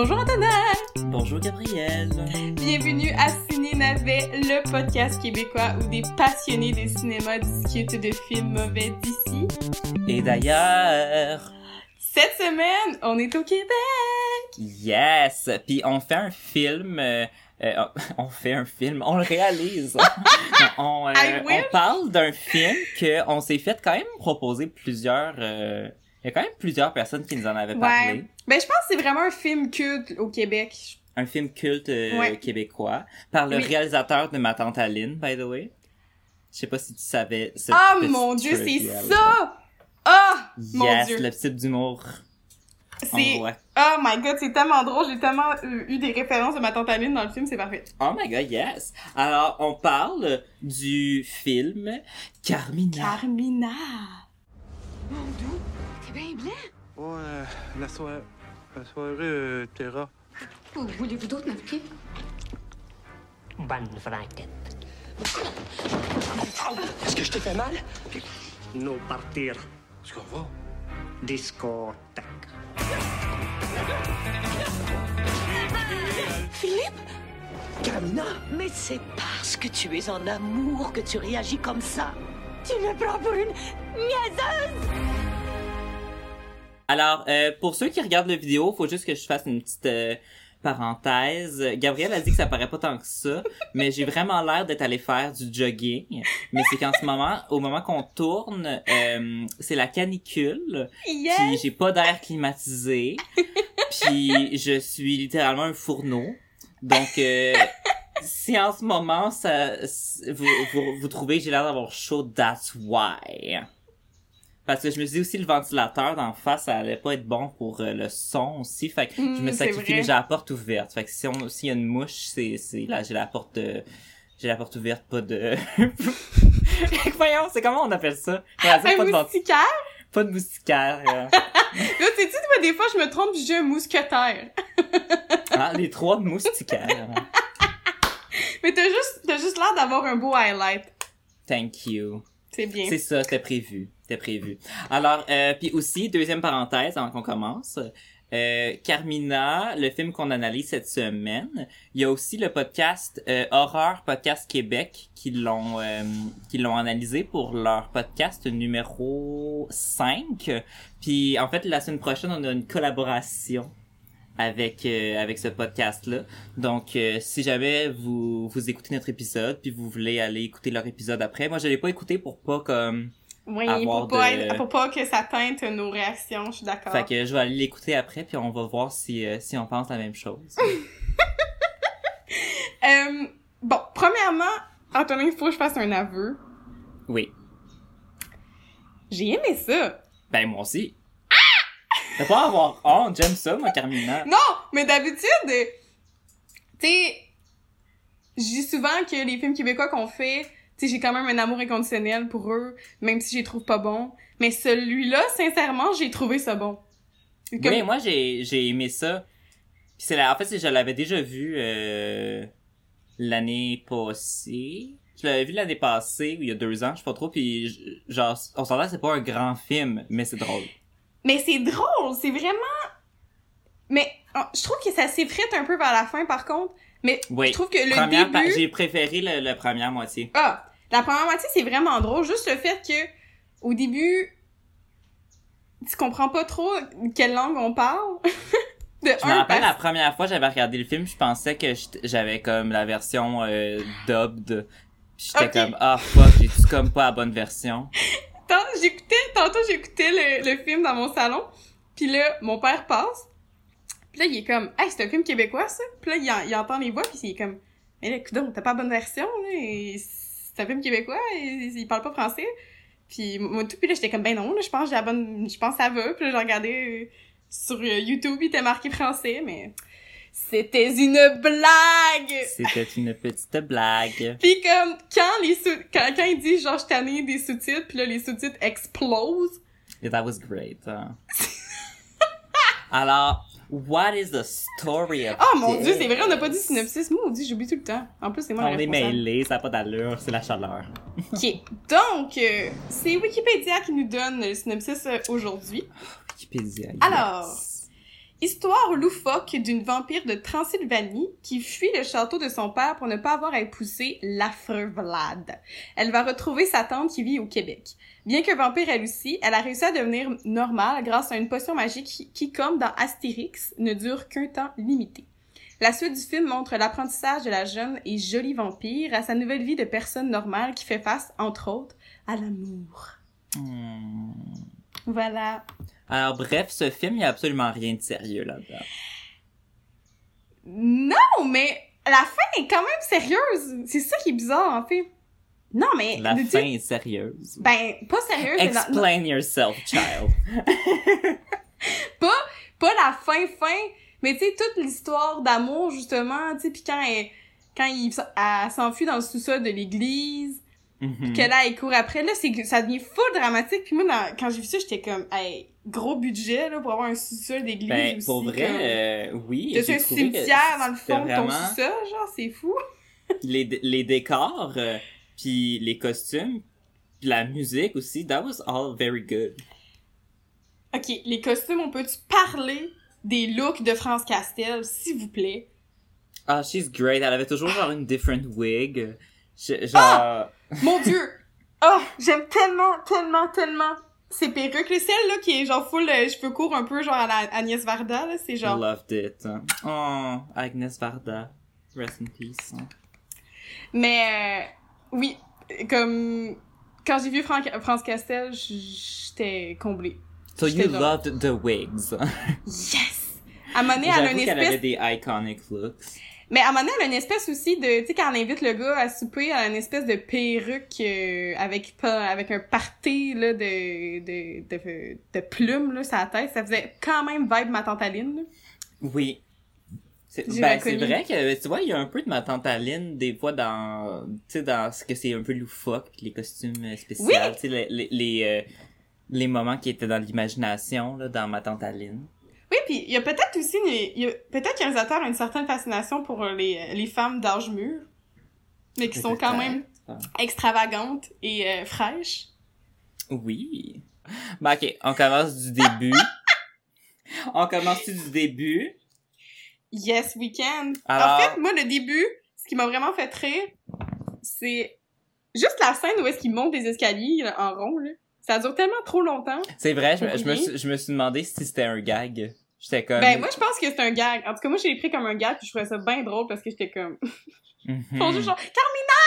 Bonjour Antonin! Bonjour Gabrielle! Bienvenue à Ciné Navet, le podcast québécois où des passionnés des cinémas discutent de films mauvais d'ici. Et d'ailleurs... Cette semaine, on est au Québec! Yes! Puis on fait un film... euh, euh, on fait un film, on le réalise. on, euh, on parle d'un film que on s'est fait quand même proposer plusieurs. Il y a quand même plusieurs personnes qui nous en avaient parlé. Ouais. Ben, je pense que c'est vraiment un film culte au Québec. Un film culte euh, Ouais. québécois par le Oui. réalisateur de Ma tante Aline, by the way. Je sais pas si tu savais. Ah petite mon dieu, c'est ça! Ah! Mon Yes, dieu. le type d'humour. C'est... Oh my god, c'est tellement drôle. J'ai tellement euh, eu des références de ma tante Aline dans le film, c'est parfait. Oh my god, yes! Alors, on parle du film Carmina. Carmina. T'es bien blanc. Ouais, euh, la, soirée la soirée euh, Terra. Où voulez-vous d'autres, ma petite? Bonne franquette. Est-ce que je t'ai fait mal? Nous partir Est-ce qu'on va? discothèque. Philippe? Carmina? Mais c'est parce que tu es en amour que tu réagis comme ça. Tu me prends pour une niaiseuse! Alors, euh, pour ceux qui regardent la vidéo, faut juste que je fasse une petite euh, parenthèse. Gabrielle a dit que ça paraît pas tant que ça, mais j'ai vraiment l'air d'être allé faire du jogging. Mais c'est qu'en ce moment, au moment qu'on tourne, euh, c'est la canicule. Yes! Puis j'ai pas d'air climatisé. Puis je suis littéralement un fourneau. Donc euh, si en ce moment ça vous, vous, vous trouvez que j'ai l'air d'avoir chaud, that's why. Parce que je me suis dit aussi le ventilateur d'en face, ça allait pas être bon pour euh, le son aussi. Fait que je Mm, me c'est sacrifie, mais j'ai la porte ouverte. Fait que si on s'il y a une mouche, c'est c'est là j'ai la porte de j'ai la porte ouverte, pas de Voyons, c'est comment on appelle ça? Un pas de moustiquaire? pas de moustiquaire. euh. Là, sais-tu, moi, des fois, je me trompe, j'ai un mousquetaire. Ah, les trois moustiquaires. Mais t'as juste, t'as juste l'air d'avoir un beau highlight. Thank you. C'est bien. C'est ça, c'était prévu. C'était prévu. Alors, euh, puis aussi, deuxième parenthèse avant qu'on commence. Euh, Carmina, le film qu'on analyse cette semaine, il y a aussi le podcast euh, Horreur Podcast Québec qui l'ont euh, qui l'ont analysé pour leur podcast numéro 5. Puis en fait, la semaine prochaine, on a une collaboration avec euh, avec ce podcast là. Donc euh, si jamais vous vous écoutez notre épisode puis vous voulez aller écouter leur épisode après, moi je l'ai pas écouté pour pas comme Oui, avoir pour pas, de- pour pas que ça teinte nos réactions, je suis d'accord. fait que je vais aller l'écouter après puis on va voir si euh, si on pense la même chose. Euh, bon, premièrement, Antonin, il faut que je fasse un aveu. oui. J'ai aimé ça. Ben moi aussi. T'as pas à avoir honte, j'aime ça moi Carmina. Non, mais d'habitude, tu sais, je dis souvent que les films québécois qu'on fait, tu sais, j'ai quand même un amour inconditionnel pour eux, même si je les trouve pas bons. Mais celui-là, sincèrement, j'ai trouvé ça bon. Comme- Oui, moi j'ai j'ai aimé ça. Puis c'est la en fait je l'avais déjà vu euh, l'année passée. Je l'avais vu l'année passée il y a deux ans, je sais pas trop. Puis genre on s'entend c'est pas un grand film, mais c'est drôle. Mais c'est drôle, c'est vraiment... Mais oh, je trouve que ça s'effrite un peu vers la fin, par contre. Mais Oui. je trouve que le Première pa- début... j'ai préféré le, la première moitié. Ah, la première moitié, c'est vraiment drôle. Juste le fait que, au début, tu comprends pas trop quelle langue on parle. de Je me rappelle la première fois j'avais regardé le film, je pensais que j'avais comme la version euh, dubbed. J'étais comme ah fuck, j'ai-tu comme pas la bonne version? Tant- j'écoutais, tantôt, j'écoutais le, le film dans mon salon. Puis là, mon père passe. Puis là, il est comme, hey, c'est un film québécois, ça. Puis là, il, en- il entend les voix, puis il est comme, mais là, coudonc, t'as pas la bonne version, là. C'est un film québécois, et il parle pas français. Puis moi, tout, puis là, j'étais comme, ben non, là, je pense que j'ai la bonne, je pense ça va. Puis là, j'ai regardé euh, sur euh, YouTube, il était marqué français, mais c'était une blague! C'était une petite blague. Puis comme, quand les sous quand, quand il dit, genre, je tanné des sous-titres, puis là, les sous-titres explosent. Yeah, that was great. hein. Alors, what is the story of Oh mon this? dieu, c'est vrai, on n'a pas dit synopsis. Maudit, j'oublie tout le temps. En plus, c'est moi On est mêlés, ça n'a pas d'allure, c'est la chaleur. Ok, donc, euh, c'est Wikipédia qui nous donne le synopsis euh, aujourd'hui. Wikipédia. yes. Alors, Histoire loufoque d'une vampire de Transylvanie qui fuit le château de son père pour ne pas avoir à épouser l'affreux Vlad. Elle va retrouver sa tante qui vit au Québec. Bien que vampire elle aussi, elle a réussi à devenir normale grâce à une potion magique qui, comme dans Astérix, ne dure qu'un temps limité. La suite du film montre l'apprentissage de la jeune et jolie vampire à sa nouvelle vie de personne normale qui fait face, entre autres, à l'amour. Hmm. Voilà. Alors bref, ce film, il y a absolument rien de sérieux là-dedans. Non, mais la fin est quand même sérieuse. C'est ça qui est bizarre, en fait. Non, mais... La fin est sérieuse. Ben, pas sérieuse, mais dans- Explain yourself, child. pas, pas la fin fin, mais tu sais, toute l'histoire d'amour, justement, tu sais, pis quand elle, quand il, elle s'enfuit dans le sous-sol de l'église, Mhm. que là, elle court après, là, c'est ça devient full dramatique, puis moi, dans- quand j'ai vu ça, j'étais comme, hey, gros budget, là, pour avoir un sous-sol d'église Ben, aussi. pour vrai, comme- euh, oui. T'as un cimetière dans le fond de ton sous-sol, genre, c'est fou. les, les décors, euh, puis les costumes, puis la musique aussi, that was all very good. Ok, les costumes, on peut-tu parler des looks de France Castel, s'il vous plaît? Ah, she's great. Elle avait toujours genre une different wig. Je- genre, Ah! Mon dieu! Oh, j'aime tellement, tellement, tellement ces perruques. Celle là qui est genre full euh, cheveux courts un peu genre à la Agnès Varda, là, c'est genre... loved it. hein. Oh, Agnes Varda. Rest in peace. hein. Mais euh, oui, comme... Quand j'ai vu Fran- France Castel, j'étais comblée. So you genre- loved the wigs. Yes! À un moment donné, elle a une qu'elle avait espèce... des iconic looks. Mais à un moment donné, elle a une espèce aussi de... Tu sais, quand elle invite le gars à souper, elle a une espèce de perruque euh, avec pas avec un party, là, de, de, de, de plumes, là, sur la tête. Ça faisait quand même vibe ma tante Aline, là. Oui. C'est ben, c'est vrai que, tu vois, il y a un peu de ma tante Aline, des fois, dans, tu sais, dans ce que c'est un peu loufoque, les costumes euh, spéciaux, Oui! tu sais, les, les, les, euh, les moments qui étaient dans l'imagination, là, dans ma tante Aline. Oui, puis il y a peut-être aussi une, il y a peut-être qu'un réalisateur a une certaine fascination pour euh, les, les femmes d'âge mûr, mais qui sont quand même extravagantes et euh, fraîches. Oui. Ben, ok, on commence du début. on commence du début? Yes, we can. Alors- En fait, moi, le début, ce qui m'a vraiment fait rire, c'est juste la scène où est-ce qu'ils montent des escaliers là, en rond, là. Ça dure tellement trop longtemps. C'est vrai, je, me- je, me suis, je me suis demandé si c'était un gag. J'étais comme... Ben, moi, je pense que c'est un gag. En tout cas, moi, j'ai pris comme un gag, puis je trouvais ça bien drôle parce que j'étais comme... Ils juste genre, Carmina!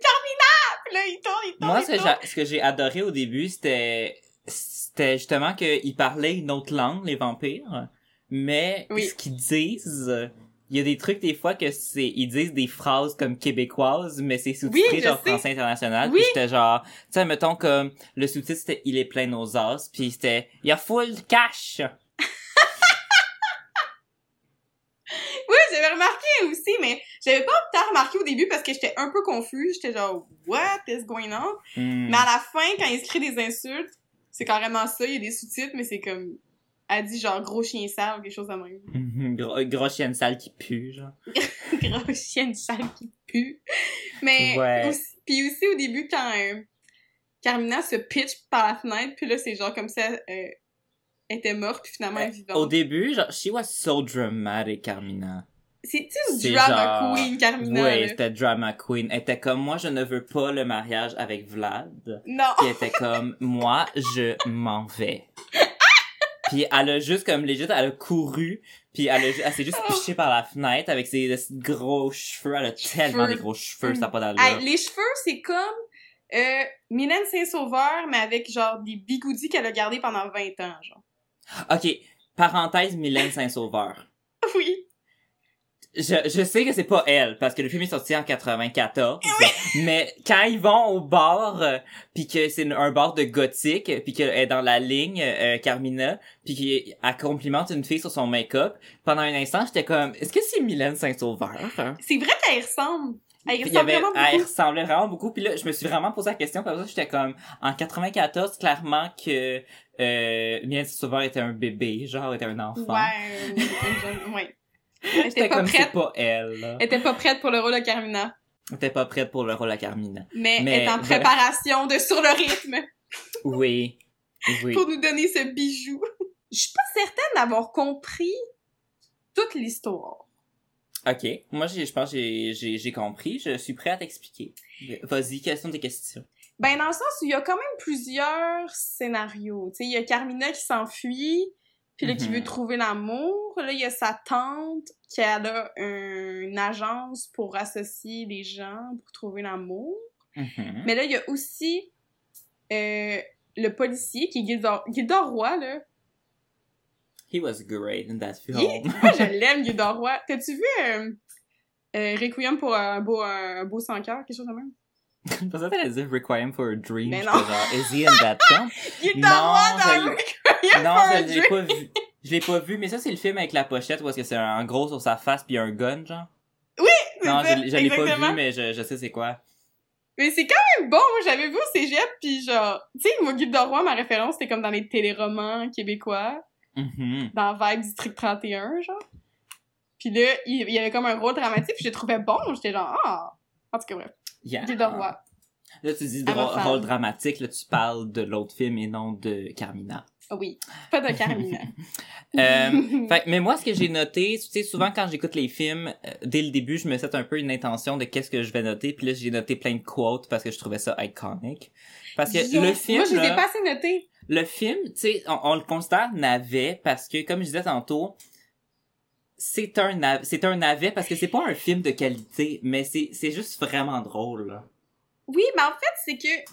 Carmina! Puis là, ils tournent, ils tournent, Moi, ils ce que, j'ai, adoré au début, c'était, c'était justement qu'ils parlaient une autre langue, les vampires. Mais Oui. ce qu'ils disent, il y a des trucs des fois que c'est, ils disent des phrases comme québécoises, mais c'est sous-titré Oui, genre sais. français international. Oui. Puis j'étais genre, tu sais, mettons comme le sous-titre c'était Il est plein nos as, puis c'était Il y a full cash. Oui, j'avais remarqué aussi, mais j'avais pas tant remarqué au début parce que j'étais un peu confus. J'étais genre, what is going on? Hmm. Mais à la fin, quand il se des insultes, c'est carrément ça. Il y a des sous-titres, mais c'est comme, elle dit genre gros chien sale ou quelque chose de même. Gros, gros chien sale qui pue, genre. gros chien sale qui pue. Mais, Ouais. aussi, puis aussi au début, quand euh, Carmina se pitch par la fenêtre, puis là, c'est genre comme ça, euh, elle était morte, puis finalement, elle est vivante. Au début, genre, she was so dramatic, Carmina. C'est-tu une drama genre- queen, Carmina? Oui, c'était drama queen. Elle était comme moi, je ne veux pas le mariage avec Vlad. Non! Elle était comme moi, je m'en vais. Puis elle a juste comme legit, elle a couru, puis elle, a, elle s'est juste Oh. pichée par la fenêtre avec ses gros cheveux. Elle a tellement Cheveux. des gros cheveux, ça n'a pas d'allure. Les cheveux, c'est comme euh, Mylène Saint-Sauveur, mais avec genre des bigoudis qu'elle a gardés pendant 20 ans, genre. Ok, parenthèse Mylène Saint-Sauveur. Oui. Je, je sais que c'est pas elle, parce que le film est sorti en 94, mais quand ils vont au bar, euh, puis que c'est un bar de gothique, puis qu'elle est dans la ligne, euh, Carmina, puis qu'elle complimente une fille sur son make-up, pendant un instant, j'étais comme, est-ce que c'est Mylène Saint-Sauveur? C'est vrai qu'elle ressemble. Elle ressemble avait, vraiment elle beaucoup. ressemblait vraiment beaucoup, puis là, je me suis vraiment posé la question, parce que j'étais comme, en 94, clairement que euh, Mylène Saint-Sauveur était un bébé, genre, était un enfant. Ouais, euh, ouais. Elle était pas comme, prête. pas elle. Elle était pas prête pour le rôle de Carmina. Elle était pas prête pour le rôle à Carmina. Mais, Mais- elle est en préparation de sur le rythme Oui. Oui. pour nous donner ce bijou. je suis pas certaine d'avoir compris toute l'histoire. Ok. Moi, je pense que j'ai compris. Je suis prêt à t'expliquer. Vas-y, quelles sont tes questions? Ben, dans le sens où il y a quand même plusieurs scénarios. Tu sais, il y a Carmina qui s'enfuit, puis là, qui Mhm. veut trouver l'amour. Là, il y a sa tante qui a là, un- une agence pour associer les gens pour trouver l'amour. Mhm. Mais là, il y a aussi euh, le policier qui est Gildor, Gildor Roy, là. He was great in that film. Il- Moi, je l'aime, Gildor Roy. T'as-tu vu euh, euh, Requiem pour un beau, un beau sans cœur, quelque chose de même? Je pensais que dire Requiem for a Dream. Mais non. genre, is he in that film? Gildor Roy dans Requiem non, je l'ai pas vu. Je l'ai pas vu, mais ça, c'est le film avec la pochette où est-ce que c'est un gros sur sa face puis un gun, genre? C'est Non, ça, je, je l'ai pas vu, mais je, je sais c'est quoi. Mais c'est quand même bon, moi j'avais vu au cégep, pis genre, tu sais, moi, Guide de Roi, ma référence, c'était comme dans les téléromans québécois, Mhm. dans Vibe District 31, genre. Puis là, il il y avait comme un rôle dramatique, pis je le trouvais bon, j'étais genre, ah! En tout cas, bref, Yeah. Guide de Roi. Là, tu dis rôle dramatique, là, tu parles de l'autre film et non de Carmina. Oui, pas de Carmina. Euh, fait, mais moi, ce que j'ai noté, tu sais, souvent quand j'écoute les films, euh, dès le début, je me set un peu une intention de qu'est-ce que je vais noter, puis là, j'ai noté plein de quotes parce que je trouvais ça iconic. Parce que Yes! le film, Moi, je les ai là, pas assez notés. le film, tu sais, on, on le considère navet parce que, comme je disais tantôt, c'est un c'est un navet parce que c'est pas un film de qualité, mais c'est c'est juste vraiment drôle. là. Oui, mais en fait, c'est que.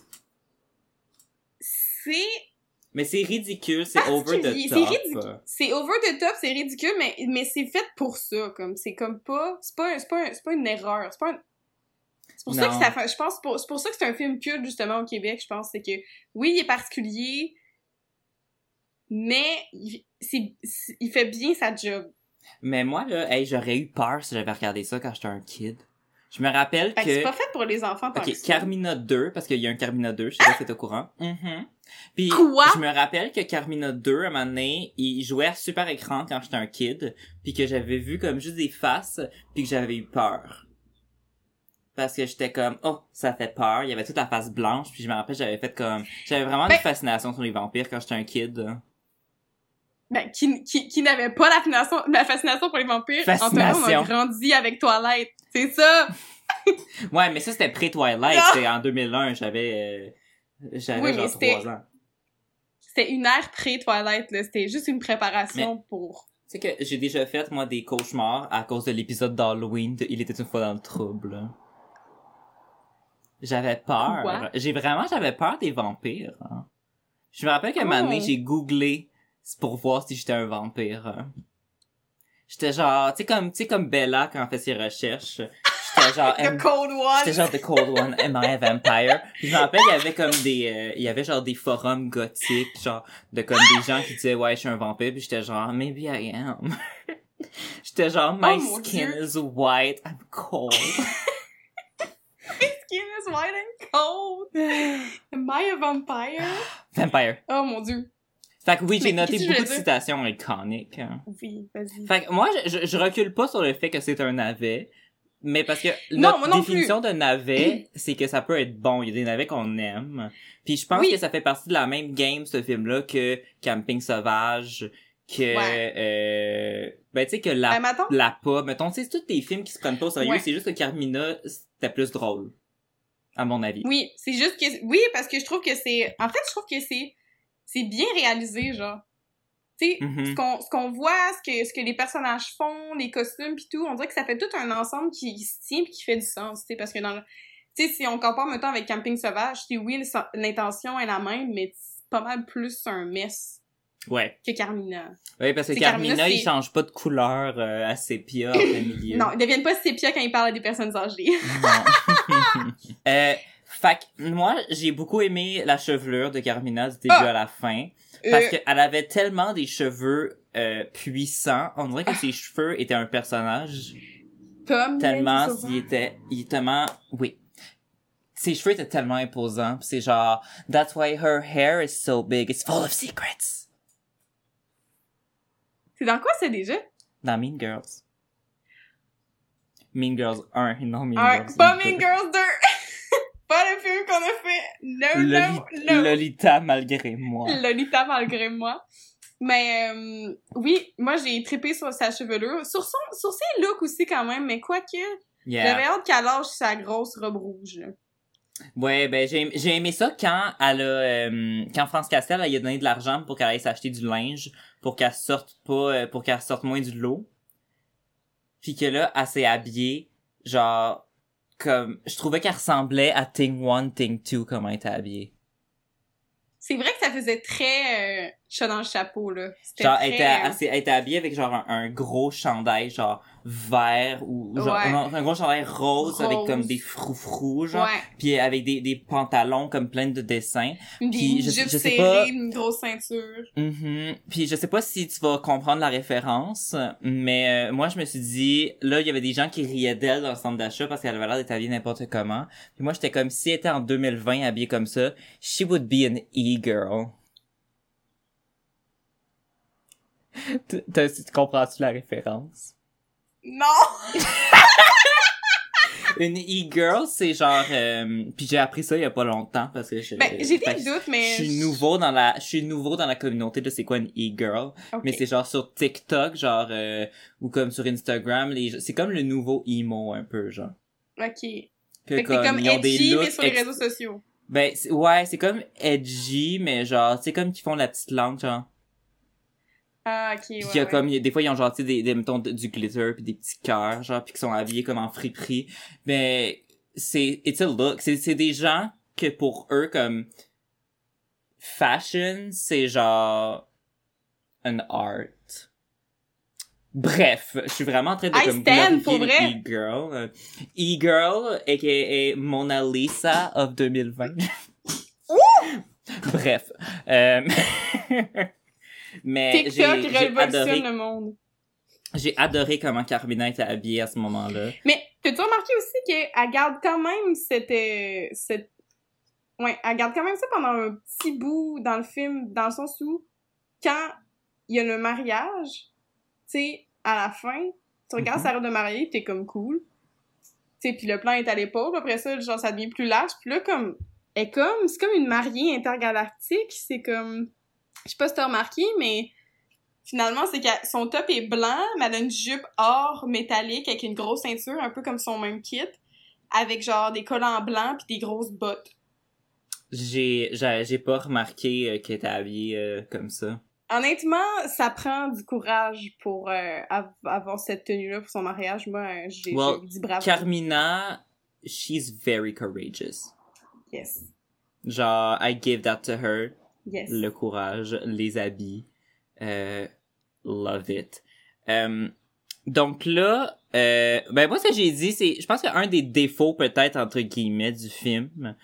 C'est. Mais c'est ridicule, c'est over the top. C'est over the top, c'est ridicule, mais, mais c'est fait pour ça, comme. C'est comme pas. C'est pas, c'est pas, pas une erreur. C'est pas un- C'est pour ça que ça fait. Je pense, pour- c'est pour ça que c'est un film culte, justement, au Québec, je pense. C'est que, oui, il est particulier, mais il, il fait bien sa job. Mais moi là, hey, j'aurais eu peur si j'avais regardé ça quand j'étais un kid. Je me rappelle Fait que que c'est pas fait pour les enfants, tant OK, que. Carmina 2 parce qu'il y a un Carmina 2, je sais pas si t'es au courant. Mhm. Puis Quoi? je me rappelle que Carmina 2 à un moment donné, il jouait à super écran quand j'étais un kid, puis que j'avais vu comme juste des faces, puis que j'avais eu peur. Parce que j'étais comme oh, ça fait peur, il y avait toute la face blanche, puis je me rappelle j'avais fait comme j'avais vraiment Ben- une fascination sur les vampires quand j'étais un kid. Ben, qui, qui, qui n'avait pas la fascination, la fascination pour les vampires. Fascination. Antonin, on a grandi avec Twilight. C'est ça! Ouais, mais ça c'était pré-Twilight, c'était en 2001, j'avais euh, j'avais Oui, genre c'était- 3 ans. C'était une ère pré-Twilight, là. C'était juste une préparation pour... Tu sais que j'ai déjà fait, moi, des cauchemars à cause de l'épisode d'Halloween de Il était une fois dans le trouble. J'avais peur. J'ai vraiment, j'avais peur des vampires. hein. Je me rappelle qu'à un moment donné, Oh. j'ai googlé pour voir si j'étais un vampire. J'étais genre, tu sais comme, tu sais comme Bella quand elle fait ses recherches. J'étais genre, The am- Cold J'étais One! genre The Cold One, Am I a Vampire? Puis je me rappelle, il y avait comme des, euh, il y avait genre des forums gothiques, genre, de comme des gens qui disaient, ouais, je suis un vampire, puis j'étais genre, maybe I am. j'étais genre, my Oh, skin Dieu. is white, I'm cold. Skin is white and cold! Am I a vampire? Vampire. Oh mon dieu. Fait que oui, j'ai noté beaucoup de citations iconiques. hein. Oui, vas-y. Fait que moi, je, je, je recule pas sur le fait que c'est un navet, mais parce que Non, notre non définition de navet, c'est que ça peut être bon. Il y a des navets qu'on aime. Puis je pense Oui. que ça fait partie de la même game, ce film-là, que Camping Sauvage, que... Ouais. Euh, ben, tu sais, que La, Ben, la Pas. Mettons, c'est tous des films qui se prennent pas au sérieux. Ouais. C'est juste que Carmina, c'était plus drôle. À mon avis. oui, c'est juste que... Oui, parce que je trouve que c'est... En fait, je trouve que c'est... C'est bien réalisé, genre. Tu sais, Mhm. ce qu'on ce qu'on voit, ce que, ce que les personnages font, les costumes pis tout, on dirait que ça fait tout un ensemble qui, qui se tient pis qui fait du sens, tu sais, parce que dans le... Tu sais, si on compare maintenant avec Camping Sauvage, tu oui, l'intention est la même, mais c'est pas mal plus un mess Ouais. que Carmina. Ouais, parce que Carmina, Carmina, il change pas de couleur euh, à sépia en plein milieu. Non, ils deviennent pas sépia quand ils parlent à des personnes âgées. Non. euh, fait que moi, j'ai beaucoup aimé la chevelure de Carmina du début Ah! à la fin. Parce Euh, qu'elle avait tellement des cheveux euh, puissants. On dirait que ses cheveux étaient un personnage. Tom, Tellement, il était, il était tellement, oui. Ses cheveux étaient tellement imposants. C'est genre, that's why her hair is so big. It's full of secrets. C'est dans quoi ça déjà? Dans Mean Girls. Mean Girls 1 et non Mean Girls pas 2. Mean Girls 2! Pas le film qu'on a fait! No, Loli- no, no! Lolita malgré moi. Lolita malgré moi. Mais euh, oui, moi j'ai trippé sur sa chevelure, sur son sur ses looks aussi quand même, mais quoique Yeah. j'avais hâte qu'elle lâche sa grosse robe rouge. là. Ouais, ben j'ai j'ai aimé ça quand elle a euh, quand France Castel elle a donné de l'argent pour qu'elle aille s'acheter du linge pour qu'elle sorte pas euh, pour qu'elle sorte moins du lot. Puis que là elle s'est habillée genre comme je trouvais qu'elle ressemblait à Thing 1, Thing 2 comment elle était habillée. C'est vrai que ça faisait très euh, chat dans le chapeau là. Genre elle était, elle, elle était habillée avec genre un, un gros chandail genre vert ou genre Ouais. un gros chandail rose, avec comme des froufrous genre ouais, puis avec des des pantalons comme plein de dessins. une Puis je- jupe je sais serrée, pas- une grosse ceinture. Mhm. Puis je sais pas si tu vas comprendre la référence, mais euh, moi je me suis dit là il y avait des gens qui riaient d'elle dans le centre d'achat parce qu'elle avait l'air d'être habillée n'importe comment. Puis moi j'étais comme si elle était en 2020 habillée comme ça, she would be an e-girl. Tu t'as- tu comprends-tu la référence? Non! Une e-girl, c'est genre euh, puis j'ai appris ça il y a pas longtemps parce que je Ben, j'ai fait des doutes, mais... je suis nouveau dans la je suis nouveau dans la communauté de c'est quoi une e-girl. Mais c'est genre sur TikTok, genre, euh, ou comme sur Instagram, les, c'est comme le nouveau emo, un peu, genre. Ok. Que Fait que t'es comme ils ont des edgy, mais sur les réseaux sociaux. Ben, ouais, c'est comme edgy, mais genre, c'est comme qu'ils font la petite langue, genre. Ah, ok, Puis ouais, qu'il y a ouais. comme, il des fois, ils ont genre, tu sais, des, des, mettons, du glitter, puis des petits cœurs, genre, puis qui sont habillés comme en friperie. Mais, c'est, it's a look. C'est, c'est des gens que pour eux, comme, fashion, c'est genre, an art. Bref, je suis vraiment en train de I comme stand, pour vrai. E-girl. Euh, E-girl, aka Mona Lisa of 2020. Bref. Euh... Mais TikTok révolutionne le monde. j'ai adoré comment Carmina était habillée à ce moment-là. Mais t'as-tu remarqué aussi qu'elle garde quand même cette, euh, cette... Ouais, elle garde quand même ça pendant un petit bout dans le film, dans le sens où, quand il y a le mariage, tu sais, à la fin, tu regardes Mhm. sa robe de mariée, t'es comme cool. Tu sais, puis le plan est à l'épaule, après ça, genre, ça devient plus large, puis là, comme, elle comme, c'est comme une mariée intergalactique, c'est comme, je sais pas si t'as remarqué, mais finalement, c'est que son top est blanc, mais elle a une jupe or métallique avec une grosse ceinture, un peu comme son même kit, avec genre des collants blancs puis des grosses bottes. J'ai, j'ai, pas remarqué euh, qu'elle était habillée euh, comme ça. Honnêtement, ça prend du courage pour euh, av- avoir cette tenue-là pour son mariage. Moi, euh, j'ai Well, dit bravo. Carmina, she's very courageous. Yes. Genre, I give that to her. Yes. le courage, les habits. Euh, love it. Euh, donc là, euh, ben moi ce que j'ai dit, c'est, je pense qu'un des défauts peut-être entre guillemets du film,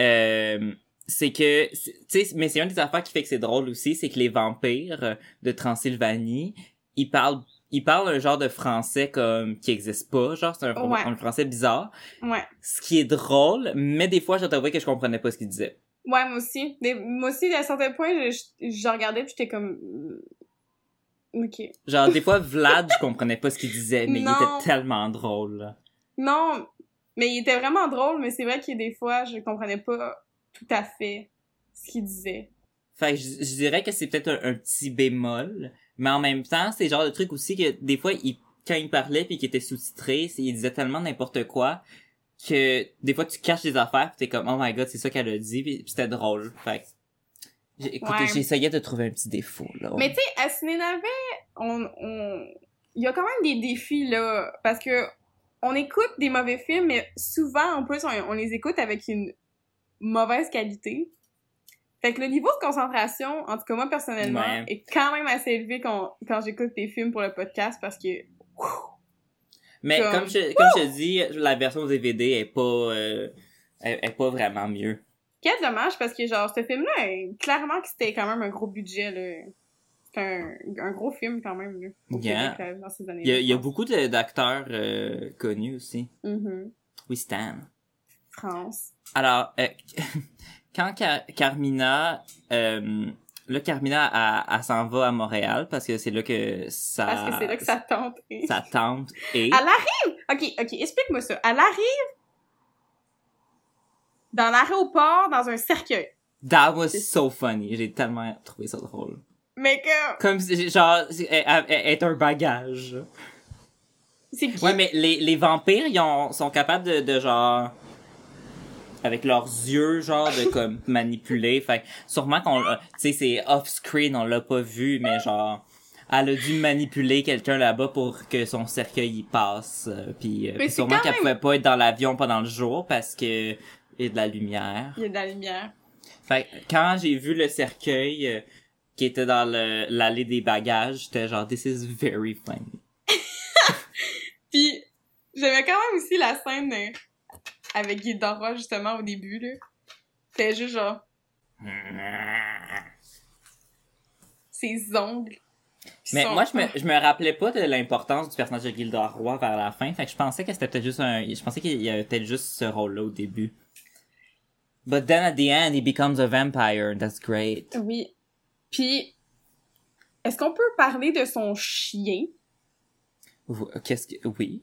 euh, c'est que, tu sais, mais c'est une des affaires qui fait que c'est drôle aussi, c'est que les vampires de Transylvanie, ils parlent, ils parlent un genre de français comme qui existe pas, genre c'est un, Ouais. un français bizarre, Ouais. ce qui est drôle, mais des fois je t'avouais que je comprenais pas ce qu'ils disaient. Ouais, moi aussi. Mais moi aussi, à un certain point, je, regardais puis j'étais comme... mm, Ok. Genre, des fois, Vlad, je comprenais pas ce qu'il disait, mais Non. il était tellement drôle. Non, mais il était vraiment drôle, mais c'est vrai que des fois, je comprenais pas tout à fait ce qu'il disait. Fait que je, je dirais que c'est peut-être un, un petit bémol, mais en même temps, c'est le genre de truc aussi que des fois, il, quand il parlait puis qu'il était sous-titré, il disait tellement n'importe quoi que des fois, tu caches des affaires pis t'es comme, oh my god, c'est ça qu'elle a dit, pis, pis c'était drôle. Fait que, j'ai- écoute, Ouais. j'essayais de trouver un petit défaut, là. Mais tu sais, à Cinénavet, on, on... il y a quand même des défis, là, parce que on écoute des mauvais films, mais souvent, en plus, on, on les écoute avec une mauvaise qualité. Fait que le niveau de concentration, en tout cas moi personnellement, Ouais. est quand même assez élevé quand, quand j'écoute des films pour le podcast parce que Mais Comme- comme je, comme je te dis, la version DVD est pas, euh, est, est pas vraiment mieux. quel dommage parce que genre ce film-là, clairement que c'était quand même un gros budget là. C'est un, un gros film quand même là. au Yeah. Québec, là, dans ces années Il y a, il y a beaucoup d'acteurs euh, connus aussi. Mhm. Oui, Stan. France. Alors, euh, quand Car- Carmina, euh, là, Carmina, elle, elle s'en va à Montréal parce que c'est là que ça, Parce que c'est là que ça tente. Et... sa tante est. Elle arrive! Ok, ok, explique-moi ça. Elle arrive dans l'aéroport dans un cercueil. That was so funny. J'ai tellement trouvé ça drôle. Mais comme, Comme, genre, c'est- elle- elle est un bagage. c'est? Ouais, mais les, les vampires, ils ont, sont capables de, de genre, avec leurs yeux, genre, de comme manipuler. Fait sûrement qu'on, l'a- tu sais, c'est off-screen, on l'a pas vu, mais genre, elle a dû manipuler quelqu'un là-bas pour que son cercueil y passe. euh, Puis, euh, sûrement qu'elle même- pouvait pas être dans l'avion pendant le jour parce que il y a de la lumière. Il y a de la lumière. Fait quand j'ai vu le cercueil euh, qui était dans le- l'allée des bagages, j'étais genre, this is very funny. Puis, j'aimais quand même aussi la scène avec Ghidorah, justement, au début, là. C'était juste genre, ses ongles. Mais moi, je me, je me rappelais pas de l'importance du personnage de Gilderoy vers la fin. Fait que je pensais que c'était peut-être juste un, je pensais qu'il y avait peut-être juste ce rôle-là au début. But then at the end, he becomes a vampire. That's great. Oui. Puis, est-ce qu'on peut parler de son chien? Qu'est-ce que, oui.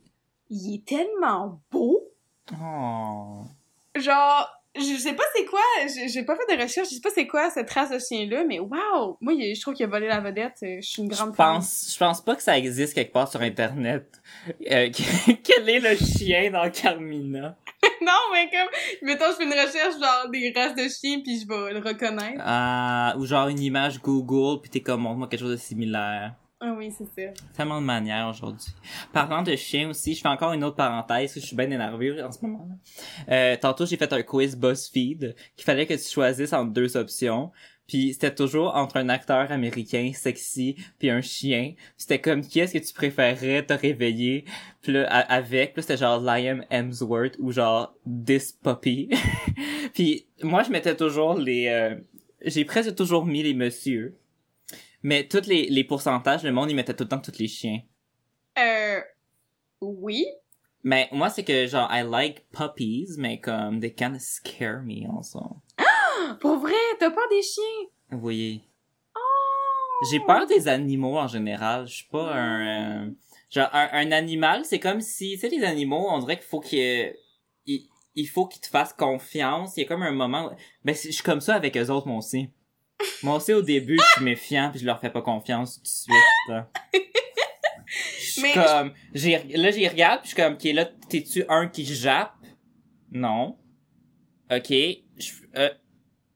Il est tellement beau. Oh. Genre, je sais pas c'est quoi, j'ai j'ai pas fait de recherche, je sais pas c'est quoi cette race de chien-là, mais waouh! Moi, je trouve qu'il a volé la vedette, euh, je suis une grande fan. pense, je pense pas que ça existe quelque part sur Internet. Euh, quel est le chien dans Carmina? non, mais comme, mettons, je fais une recherche, genre, des races de chiens, puis je vais le reconnaître. Ah, ou genre une image Google, puis t'es comme, montre-moi quelque chose de similaire. Ah oui, c'est ça. Tellement de manières aujourd'hui. Parlant de chiens aussi, je fais encore une autre parenthèse, je suis bien énervé en ce moment. Euh, tantôt, j'ai fait un quiz BuzzFeed qu'il fallait que tu choisisses entre deux options. Puis c'était toujours entre un acteur américain sexy puis un chien. C'était comme qui est-ce que tu préférerais te réveiller? Puis là, avec. Puis c'était genre Liam Hemsworth ou genre This Puppy. puis moi je mettais toujours les euh, j'ai presque toujours mis les messieurs. Mais tous les, les pourcentages, le monde, ils mettait tout le temps tous les chiens. Euh, oui. Mais moi, c'est que, genre, I like puppies, mais comme, they kind of scare me, also. Pour vrai, t'as peur des chiens? Oui. Oh! J'ai peur des animaux, en général. Je suis pas un... euh, genre, un, un animal, c'est comme si, tu sais, les animaux, on dirait qu'il faut qu'ils... Il, il faut qu'ils te fassent confiance. Il y a comme un moment... où- Ben, je suis comme ça avec eux autres, moi aussi. Moi aussi, au début, je suis méfiant, puis je leur fais pas confiance tout de suite. Je suis Mais comme... j'ai Là, j'y regarde, puis je suis comme, OK, là, t'es-tu un qui jappe? Non. OK. Je, euh,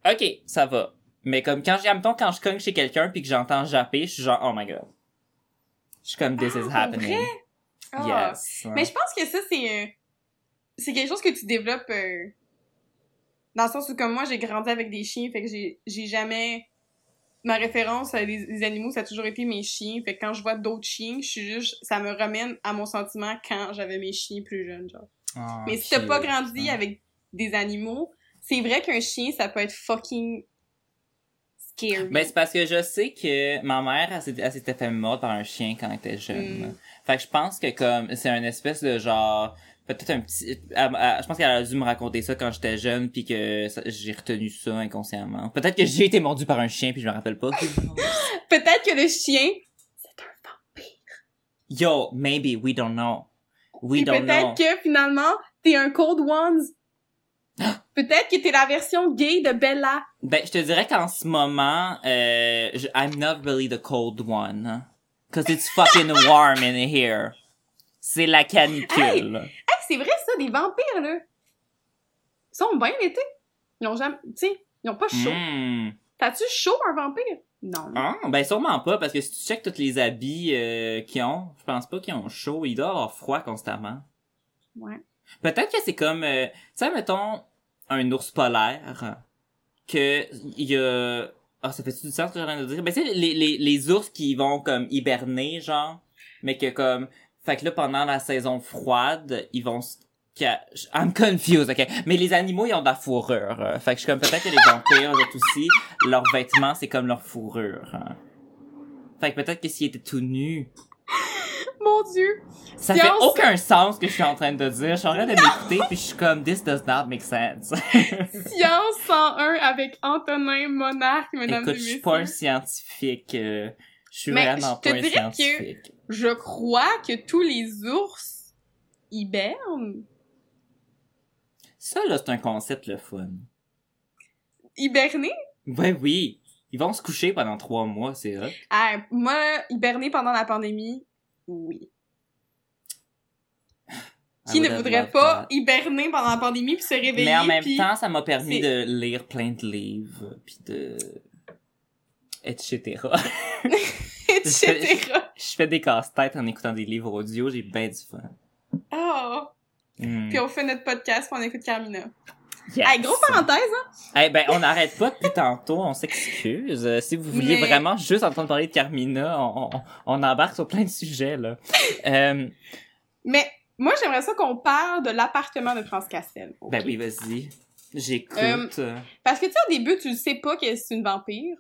OK, ça va. Mais comme quand j'ai, admettons, quand je cogne chez quelqu'un puis que j'entends japper, je suis genre, oh my god. Je suis comme, this Ah, is happening. vrai? Ah. Yes. Mais je pense que ça, c'est euh, c'est quelque chose que tu développes euh, dans le sens où, comme moi, j'ai grandi avec des chiens, fait que j'ai j'ai jamais... Ma référence à les, les animaux, ça a toujours été mes chiens. Fait que quand je vois d'autres chiens, je suis juste... Ça me ramène à mon sentiment quand j'avais mes chiens plus jeunes, genre. Ah, Mais si t'as pas grandi Ah. avec des animaux, c'est vrai qu'un chien, ça peut être fucking scary. Ben, c'est parce que je sais que ma mère, elle s'était fait mordre par un chien quand elle était jeune. Mm. Fait que je pense que comme, c'est un espèce de genre, peut-être un petit, elle- elle- je pense qu'elle a dû me raconter ça quand j'étais jeune puis que ça- j'ai retenu ça inconsciemment. Peut-être que j'ai été mordu par un chien puis je me rappelle pas. Peut-être que le chien, c'est un vampire. Yo, maybe, we don't know. We don't know. peut-être que finalement, t'es un Cold Ones. peut-être que t'es la version gay de Bella. Ben, je te dirais qu'en ce moment, euh, je- I'm not really the cold one. hein. Cause it's fucking warm in here. C'est la canicule. Hey, c'est vrai ça, des vampires, là. Ils sont bien l'été. Ils ont jamais, tu sais, ils ont pas chaud. Hmm. T'as-tu chaud, un vampire? Non. Ah, ben sûrement pas, parce que si tu checkes tous les habits euh, qu'ils ont, je pense pas qu'ils ont chaud. Ils doivent avoir froid constamment. Ouais. Peut-être que c'est comme, euh, tu sais, mettons, un ours polaire, que il y a... Ah, ça fait du sens ce que j'ai rien de dire? Ben, tu sais, les, les, les ours qui vont comme hiberner, genre, mais que comme... Fait que là, pendant la saison froide, ils vont... s- que- I'm confused, ok? Mais les animaux, ils ont de la fourrure. euh. Fait que je suis comme, peut-être que les vampires, eux aussi, leurs vêtements, c'est comme leur fourrure. hein. Fait que peut-être que s'ils étaient tout nus... Mon dieu. Ça Science- fait aucun sens ce que je suis en train de dire. Je suis en train de m'écouter puis je suis comme this does not make sense. Science 101 avec Antonin Monarque, mesdames Écoute, et je suis messieurs. pas un scientifique. euh, je suis Mais vraiment pas un que- scientifique. Je crois que tous les ours hibernent. Ça là, c'est un concept le fun. Hiberner? Ouais, oui. Ils vont se coucher pendant trois mois, c'est hot. Ah, moi, hiberner pendant la pandémie, oui. Qui ne voudrait pas hiberner pendant la pandémie puis se réveiller Mais en même puis- temps, ça m'a permis de lire plein de livres, puis de... etc. etc. Je fais des casse-têtes en écoutant des livres audio, j'ai bien du fun. Oh. Hmm. Puis on fait notre podcast puis on écoute Carmina. Yes. Hey, gros parenthèse, hein? Eh ben, on n'arrête pas depuis tantôt, on s'excuse. Euh, si vous vouliez Mais- vraiment juste entendre parler de Carmina, on, on, on embarque sur plein de sujets, là. Euh, Mais moi, j'aimerais ça qu'on parle de l'appartement de Transcastel. ok? ben oui, vas-y. J'écoute. Euh, Parce que tu sais, au début, tu le sais pas que c'est une vampire.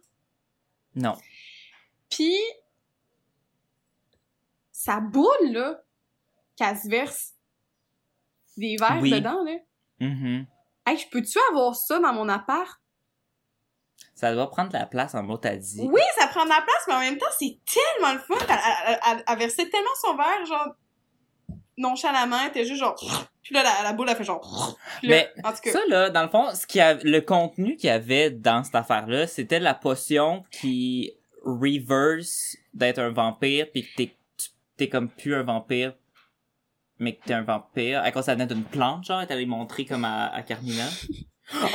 Non. Puis, sa boule, là, qu'elle se verse des verres Oui. dedans, là. Mhm. Hey, je peux-tu avoir ça dans mon appart? Ça doit prendre la place en mot t'as dit. Oui, ça prend de la place, mais en même temps, c'est tellement le fun. Elle, elle, elle- elle versait tellement son verre, genre, nonchalamment, elle était juste genre... Puis là, la, la boule, elle fait genre... Là, Mais en tout cas, Ça, là, dans le fond, ce qu'il y a, le contenu qu'il y avait dans cette affaire-là, c'était la potion qui reverse d'être un vampire, puis que t'es, t'es comme plus un vampire, mais que t'es un vampire. À cause ça venait d'une plante, genre, elle t'allait montrer comme à, à Carmina.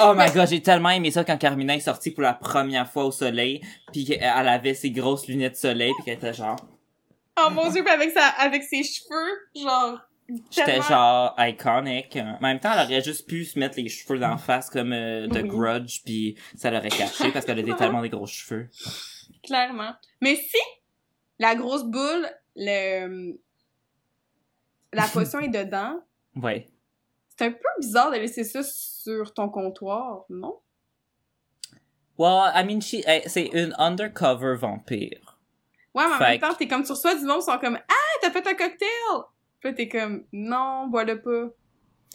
Oh my god, j'ai tellement aimé ça quand Carmina est sortie pour la première fois au soleil, puis qu'elle avait ses grosses lunettes de soleil, puis qu'elle était genre, oh mon dieu, puis avec, sa, avec ses cheveux, genre... j'étais genre iconic. En même temps, elle aurait juste pu se mettre les cheveux d'en face comme euh, de Oui. Grudge, puis ça l'aurait caché parce qu'elle a des- tellement des gros cheveux. Clairement. Mais si la grosse boule, le... la potion est dedans, Ouais. c'est un peu bizarre de laisser ça sur ton comptoir, non? Well, I mean, she, eh, c'est une undercover vampire. Ouais, mais en Fait même temps, t'es comme sur soi du monde, ils sont comme « Ah, t'as fait un cocktail! » Puis t'es comme « Non, bois-le pas.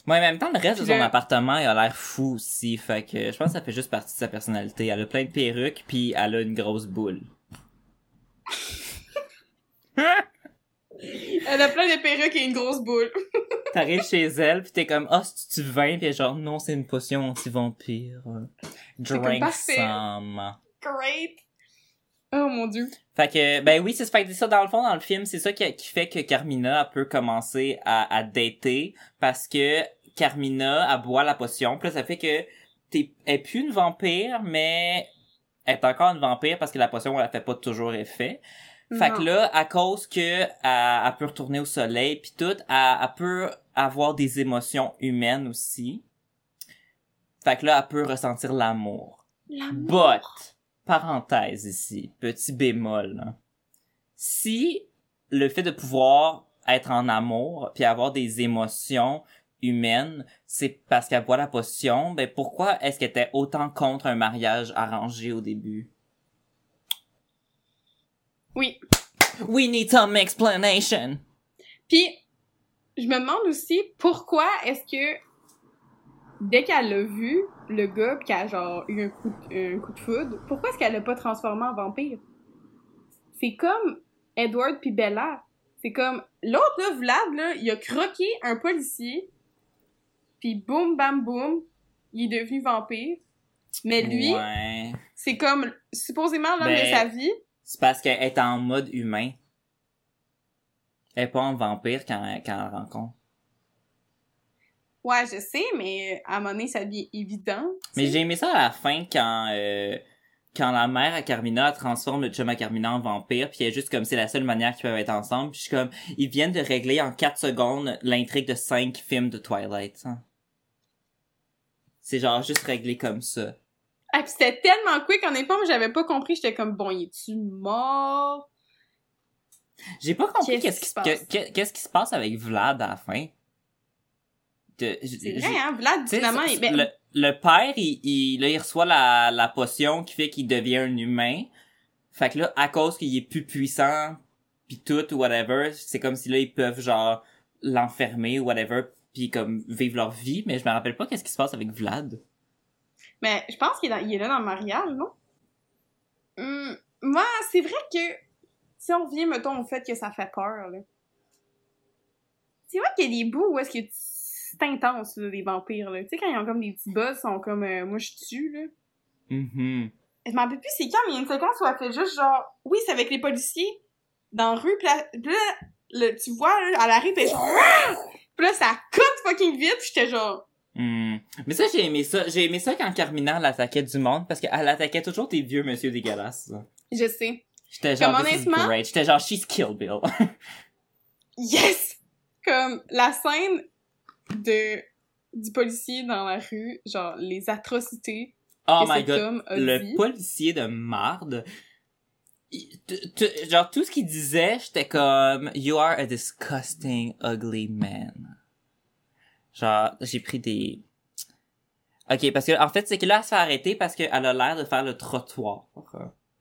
Mais en même temps, le reste de son le- appartement, il a l'air fou aussi. Fait que je pense que ça fait juste partie de sa personnalité. Elle a plein de perruques, puis elle a une grosse boule. » Elle a plein de perruques et une grosse boule. T'arrives chez elle, puis t'es comme, ah, c'est du vin, puis genre, non, c'est une potion anti-vampire. Drink some. Great! Oh mon dieu. Fait que, ben oui, c'est fait que ça, dans le fond, dans le film, c'est ça qui, qui fait que Carmina elle peut commencer à, à dater, parce que Carmina, elle boit la potion, puis là, ça fait que t'es, elle est plus une vampire, mais elle est encore une vampire parce que la potion, elle fait pas toujours effet. Fait Non. que là, à cause que elle, elle peut retourner au soleil puis tout, elle, elle peut avoir des émotions humaines aussi. Fait que là, elle peut ressentir l'amour. L'amour? But, parenthèse ici, petit bémol. là. Si le fait de pouvoir être en amour puis avoir des émotions humaines, c'est parce qu'elle boit la potion, ben pourquoi est-ce qu'elle était autant contre un mariage arrangé au début? Oui. We need some explanation. Puis, je me demande aussi pourquoi est-ce que dès qu'elle l'a vu, le gars, pis qu'elle a genre eu un coup, de, un coup de foudre, pourquoi est-ce qu'elle l'a pas transformé en vampire? C'est comme Edward puis Bella. C'est comme l'autre là, Vlad là, il a croqué un policier, puis boum bam boum, il est devenu vampire. Mais lui, Ouais. c'est comme supposément l'homme Ben, de sa vie. C'est parce qu'elle est en mode humain. Elle est pas en vampire quand, elle- quand elle rencontre. Ouais, je sais, mais à un moment donné, ça devient évident. Mais j'ai aimé ça à la fin quand euh, quand la mère à Carmina transforme le chum à Carmina en vampire puis elle est juste comme c'est la seule manière qu'ils peuvent être ensemble puis je suis comme ils viennent de régler en 4 secondes l'intrigue de 5 films de Twilight. hein. C'est genre juste réglé comme ça. Ah, pis c'était tellement quick, en époque, j'avais pas compris, j'étais comme, bon, il est-tu mort? J'ai pas compris qui se passe? qu'est-ce qui se passe avec Vlad à la fin? C'est vrai, hein, Vlad, Tu finalement, il- ben, le, le père, il, il, là, il reçoit la, la potion qui fait qu'il devient un humain. Fait que là, à cause qu'il est plus puissant, pis tout, ou whatever, c'est comme si là, ils peuvent, genre, l'enfermer, ou whatever, puis comme, vivre leur vie, mais je me rappelle pas qu'est-ce qui se passe avec Vlad. mais je pense qu'il est, dans- il est là dans le mariage, non? Hum, moi, c'est vrai que, si on revient, mettons, au fait que ça fait peur, là. C'est vrai qu'il y a des bouts où est-ce que c'est intense, là, les vampires, là. Tu sais, quand ils ont comme des petits buzz, ils sont comme, euh, moi, je tue, là. Mhm. je m'en rappelle plus c'est quand, mais il y a une séquence où elle fait juste genre, oui, c'est avec les policiers dans la rue, pis là, là, le, tu vois, là, elle arrive, pis genre, pis là, ça cote fucking vite, pis j'étais genre, Hmm. Mais ça, j'ai aimé ça. J'ai aimé ça quand Carmina elle attaquait du monde parce qu'elle attaquait toujours des vieux monsieur dégueulasses. je sais. J'étais genre, Comme honnêtement-. J'étais genre, she's Kill Bill. Yes! Comme la scène de du policier dans la rue, genre les atrocités oh que my cet god. homme a Le dit. policier de marde. il- t- t- Genre, tout ce qu'il disait, j'étais comme, you are a disgusting, ugly man. Genre, j'ai pris des... Ok, parce que, en fait, c'est que là, elle se fait arrêter parce qu'elle a l'air de faire le trottoir.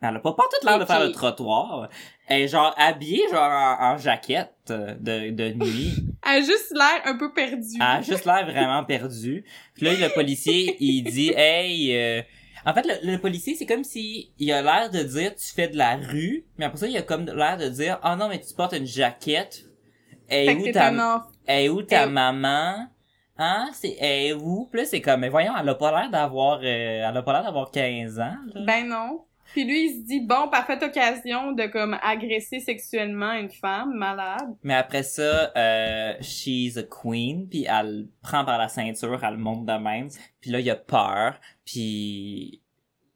Elle a pas, pas toute l'air de faire le trottoir. Elle est genre habillée, genre en, en jaquette euh, de, de nuit. Elle a juste l'air un peu perdue. Elle a juste l'air vraiment perdu. Puis là, le policier, il dit, hey, euh, en fait, le, le policier, c'est comme si il a l'air de dire, tu fais de la rue, mais après ça, il a comme l'air de dire, oh non, mais tu portes une jaquette. Fait que où ta, est où ta maman? Hein? C'est, est où? Puis là, c'est comme, mais voyons, elle a pas l'air d'avoir, euh, elle a pas l'air d'avoir 15 ans, là. Ben non. Puis lui, il se dit, bon, parfaite occasion de comme agresser sexuellement une femme malade. Mais après ça, euh, she's a queen, puis elle prend par la ceinture, elle monte de même, puis là il a peur, puis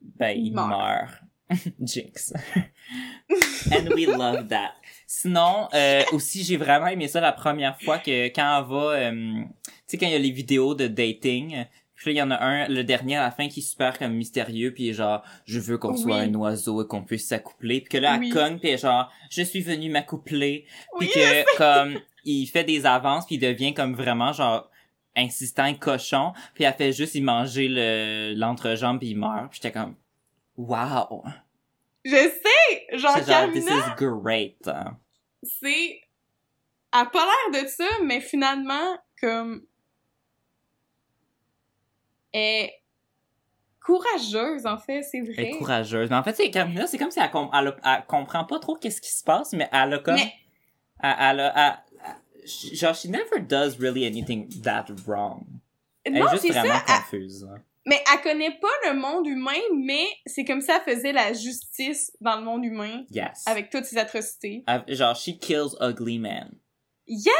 ben il Il meurt. meurt. Jinx. And we love that. Sinon, euh, aussi j'ai vraiment aimé ça la première fois que quand elle va, euh, tu sais quand il y a les vidéos de dating. Puis il y en a un, le dernier à la fin, qui est super comme mystérieux, puis il genre, je veux qu'on soit un oiseau et qu'on puisse s'accoupler. Puis que là, Oui. elle cogne, puis genre, je suis venu m'accoupler. Puis Oui, que, comme, il fait des avances, puis il devient comme vraiment, genre, insistant cochon. Puis elle fait juste y manger le, l'entrejambe, puis il meurt. Puis j'étais comme, wow! Je sais! Genre, C'est genre, this is great. hein. c'est... Elle a pas l'air de ça, mais finalement, comme... Elle est courageuse, en fait, c'est Elle vrai. est courageuse. Mais en fait, c'est Carmina, c'est comme si elle, com- elle, elle comprend pas trop qu'est-ce qui se passe, mais elle a comme, Mais- elle, elle a, elle- elle- genre, she never does really anything that wrong. Elle non, est juste vraiment ça. elle- confuse. hein. Mais elle connaît pas le monde humain, mais c'est comme ça elle faisait la justice dans le monde humain Yes. avec toutes ces atrocités. Genre, she kills ugly men. Yes!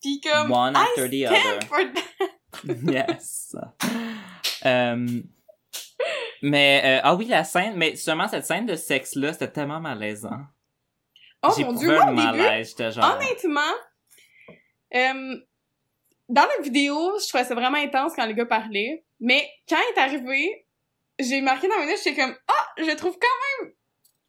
Puis comme One I after the stand other. for that. yes. Euh, mais, euh, ah oui, la scène, mais seulement cette scène de sexe-là, c'était tellement malaisant. Oh J'ai mon dieu, moi au début, malaise, j'étais genre... honnêtement, euh, dans la vidéo, je trouvais ça vraiment intense quand les gars parlaient, mais quand il est arrivé, j'ai marqué dans mes notes, j'étais comme ah, je le trouve quand même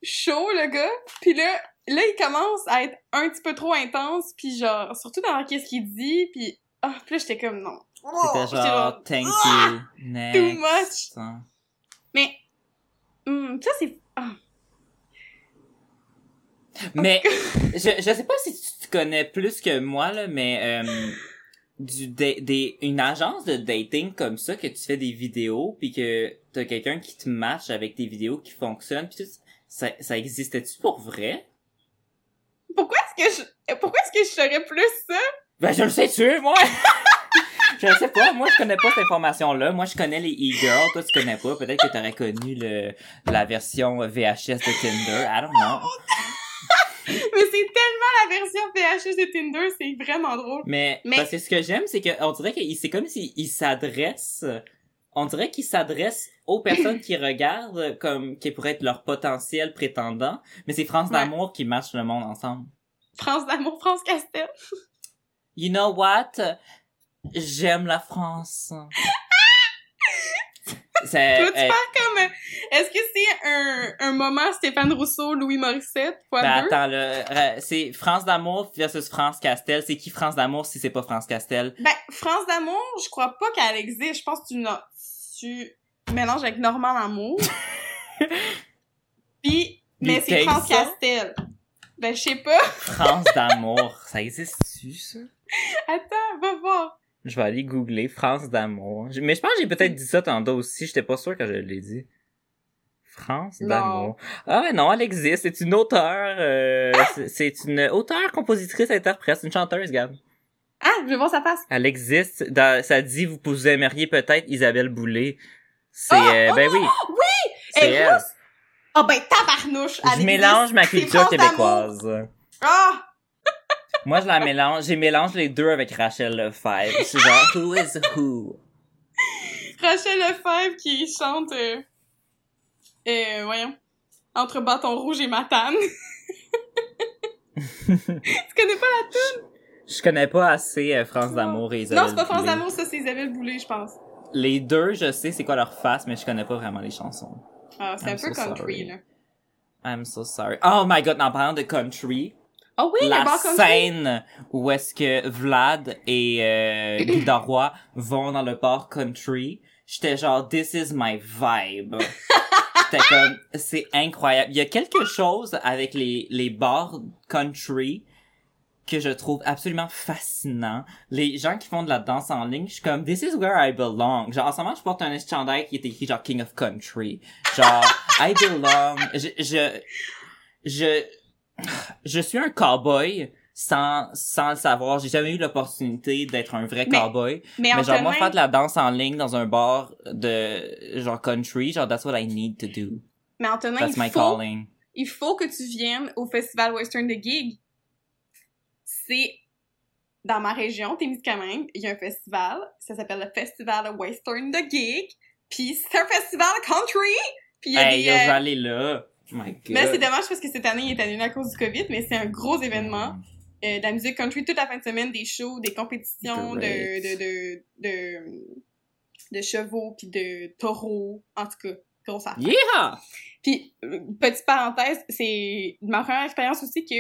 chaud le gars. Puis là, là il commence à être un petit peu trop intense, puis genre surtout dans qu'est-ce qu'il dit, puis ah, puis là j'étais comme non. C'était J'étais genre, thank Ah! you, next. Too much. Mais hum, ça c'est ah, Mais je, je sais pas si tu te connais plus que moi là, mais euh, du da- des une agence de dating comme ça que tu fais des vidéos puis que t'as quelqu'un qui te match avec tes vidéos qui fonctionnent puis tout ça ça existait-tu pour vrai? Pourquoi est-ce que je pourquoi est-ce que je saurais plus ça? Ben je le sais tu moi? je sais pas, moi je connais pas cette information là. Moi je connais les e-girls, toi tu connais pas. Peut-être que t'aurais connu le la version VHS de Tinder. I don't know. Mais c'est tellement la version PHS de Tinder, c'est vraiment drôle. Mais, Mais- parce que ce que j'aime, c'est que on dirait que c'est comme s'il s'adresse, on dirait qu'il s'adresse aux personnes qui regardent comme qui pourraient être leur potentiel prétendant, mais c'est France Ouais. d'amour qui marche le monde ensemble. France d'amour, France Castel. You know what? J'aime la France. c'est, Peux-tu euh, faire comme... euh, Est-ce que c'est un, un moment Stéphane Rousseau, Louis Morissette, fois ben deux? attends, là, euh, c'est France d'amour versus France Castel. C'est qui France d'amour si c'est pas France Castel? Ben, France d'amour, je crois pas qu'elle existe. Je pense que tu, tu mélanges avec Normand Lamour. Puis, mais c'est France? Castel. Ben, je sais pas. France d'amour. ça existe-tu, ça? Attends, va voir. Je vais aller googler France d'amour. Mais je pense que j'ai peut-être dit ça tantôt aussi. J'étais pas sûr que je l'ai dit. France d'amour. Ah mais non, elle existe. C'est une auteure. euh, c'est- C'est une auteure, compositrice, interprète. C'est une chanteuse, Gab. Ah, je vais voir sa face. Elle existe. Dans, ça dit, vous vous aimeriez peut-être Isabelle Boulay. C'est, Ah, euh, ben oui. C'est Et elle. rousse? Ah ben, tabarnouche! elle Je mélange ma C'est culture québécoise. Ah! Moi, je la mélange, j'ai mélange les deux avec Rachel Lefebvre. Je suis genre, who is who? Rachel Lefebvre qui chante, euh, euh, voyons, entre bâton rouge et matane. tu connais pas la tune? Je connais pas assez euh, France d'amour et Isabelle Non, c'est pas France d'amour, ça c'est Isabelle Boulay, je pense. Les deux, je sais c'est quoi leur face, mais je connais pas vraiment les chansons. Ah, c'est un peu so country, sorry. là. I'm so sorry. Oh my god, en parlant de country, Ah oui, la bar country! scène où est-ce que Vlad et euh, Roy vont dans le bar country, j'étais genre this is my vibe. J'étais comme c'est incroyable. Il y a quelque chose avec les les bars country que je trouve absolument fascinant. Les gens qui font de la danse en ligne, je suis comme this is where I belong. Genre en ce moment, je porte un chandail qui est écrit genre King of Country. Genre I belong. Je je je je suis un cowboy sans sans le savoir. J'ai jamais eu l'opportunité d'être un vrai Mais- cowboy. Mais, Mais genre moi faire de la danse en ligne dans un bar de genre country, genre that's what I need to do. mais Antonin, That's my il faut, calling. il faut que tu viennes au Festival Western de Gig. C'est dans ma région, Témiscamingue, il y a un festival, ça s'appelle le Festival Western de Gig, puis c'est un festival country, puis il y a Hey, des... yo, euh, là. Oh my god. Mais c'est dommage parce que cette année, il est annulé à cause du COVID, mais c'est un gros événement. Mm. Euh, de la musique country toute la fin de semaine, des shows, des compétitions de, de, de, de, de chevaux puis de taureaux. En tout cas, grosse affaire. Yeah! Puis, euh, petite parenthèse, c'est ma première expérience aussi que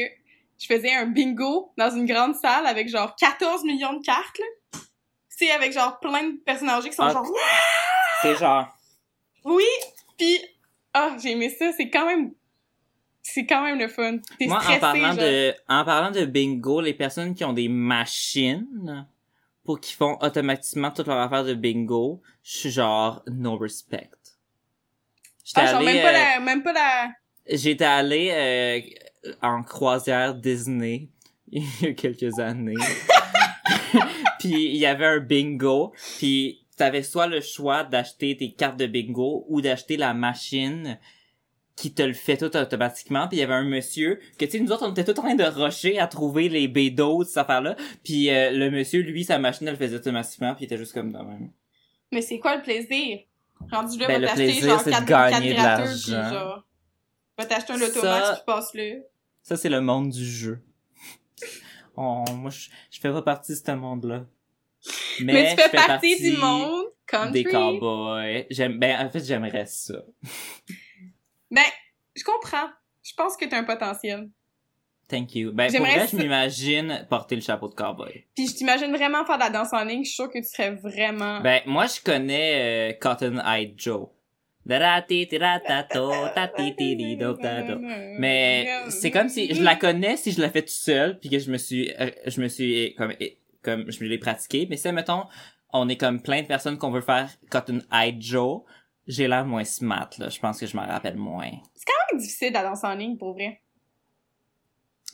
je faisais un bingo dans une grande salle avec genre 14 millions de cartes, là. C'est avec genre plein de personnes âgées qui sont Ah. genre C'est genre oui, puis ah j'ai aimé ça, c'est quand même c'est quand même le fun. T'es Moi, stressé, en parlant genre. de, en parlant de bingo, les personnes qui ont des machines pour qu'ils font automatiquement toute leur affaire de bingo, je suis genre no respect. J'étais Ah, genre allé, même pas euh, la même pas la j'étais allé euh, en croisière Disney il y a quelques années. puis il y avait un bingo, puis t'avais soit le choix d'acheter tes cartes de bingo ou d'acheter la machine qui te le fait tout automatiquement puis il y avait un monsieur que tu sais nous autres on était tout en train de rusher à trouver les bédos cette affaire là puis euh, le monsieur lui sa machine elle le faisait automatiquement puis il était juste comme de même Mais c'est quoi le plaisir? Rendu là, Ben, va le t'acheter plaisir, genre c'est de 4 gagner de puis l'argent. genre va t'acheter un automax Ça- puis passe là. ça c'est le monde du jeu Oh, moi je, je fais pas partie de ce monde là Mais, tu fais partie du monde country. des cowboys j'aime ben en fait j'aimerais ça Ben, je comprends. Je pense que t'as un potentiel. thank you ben pour vrai je m'imagine porter le chapeau de cowboy Puis je t'imagine vraiment faire de la danse en ligne. Je suis sûre que tu serais vraiment... Ben, moi, je connais euh, Cotton Eye Joe. Mais c'est comme si je la connais si je la fais tout seul puis que je me suis euh, je me suis comme comme je me l'ai pratiqué mais si mettons on est comme plein de personnes qu'on veut faire Cotton Eye Joe j'ai l'air moins smart là je pense que je m'en rappelle moins C'est difficile la danse en ligne, pour vrai.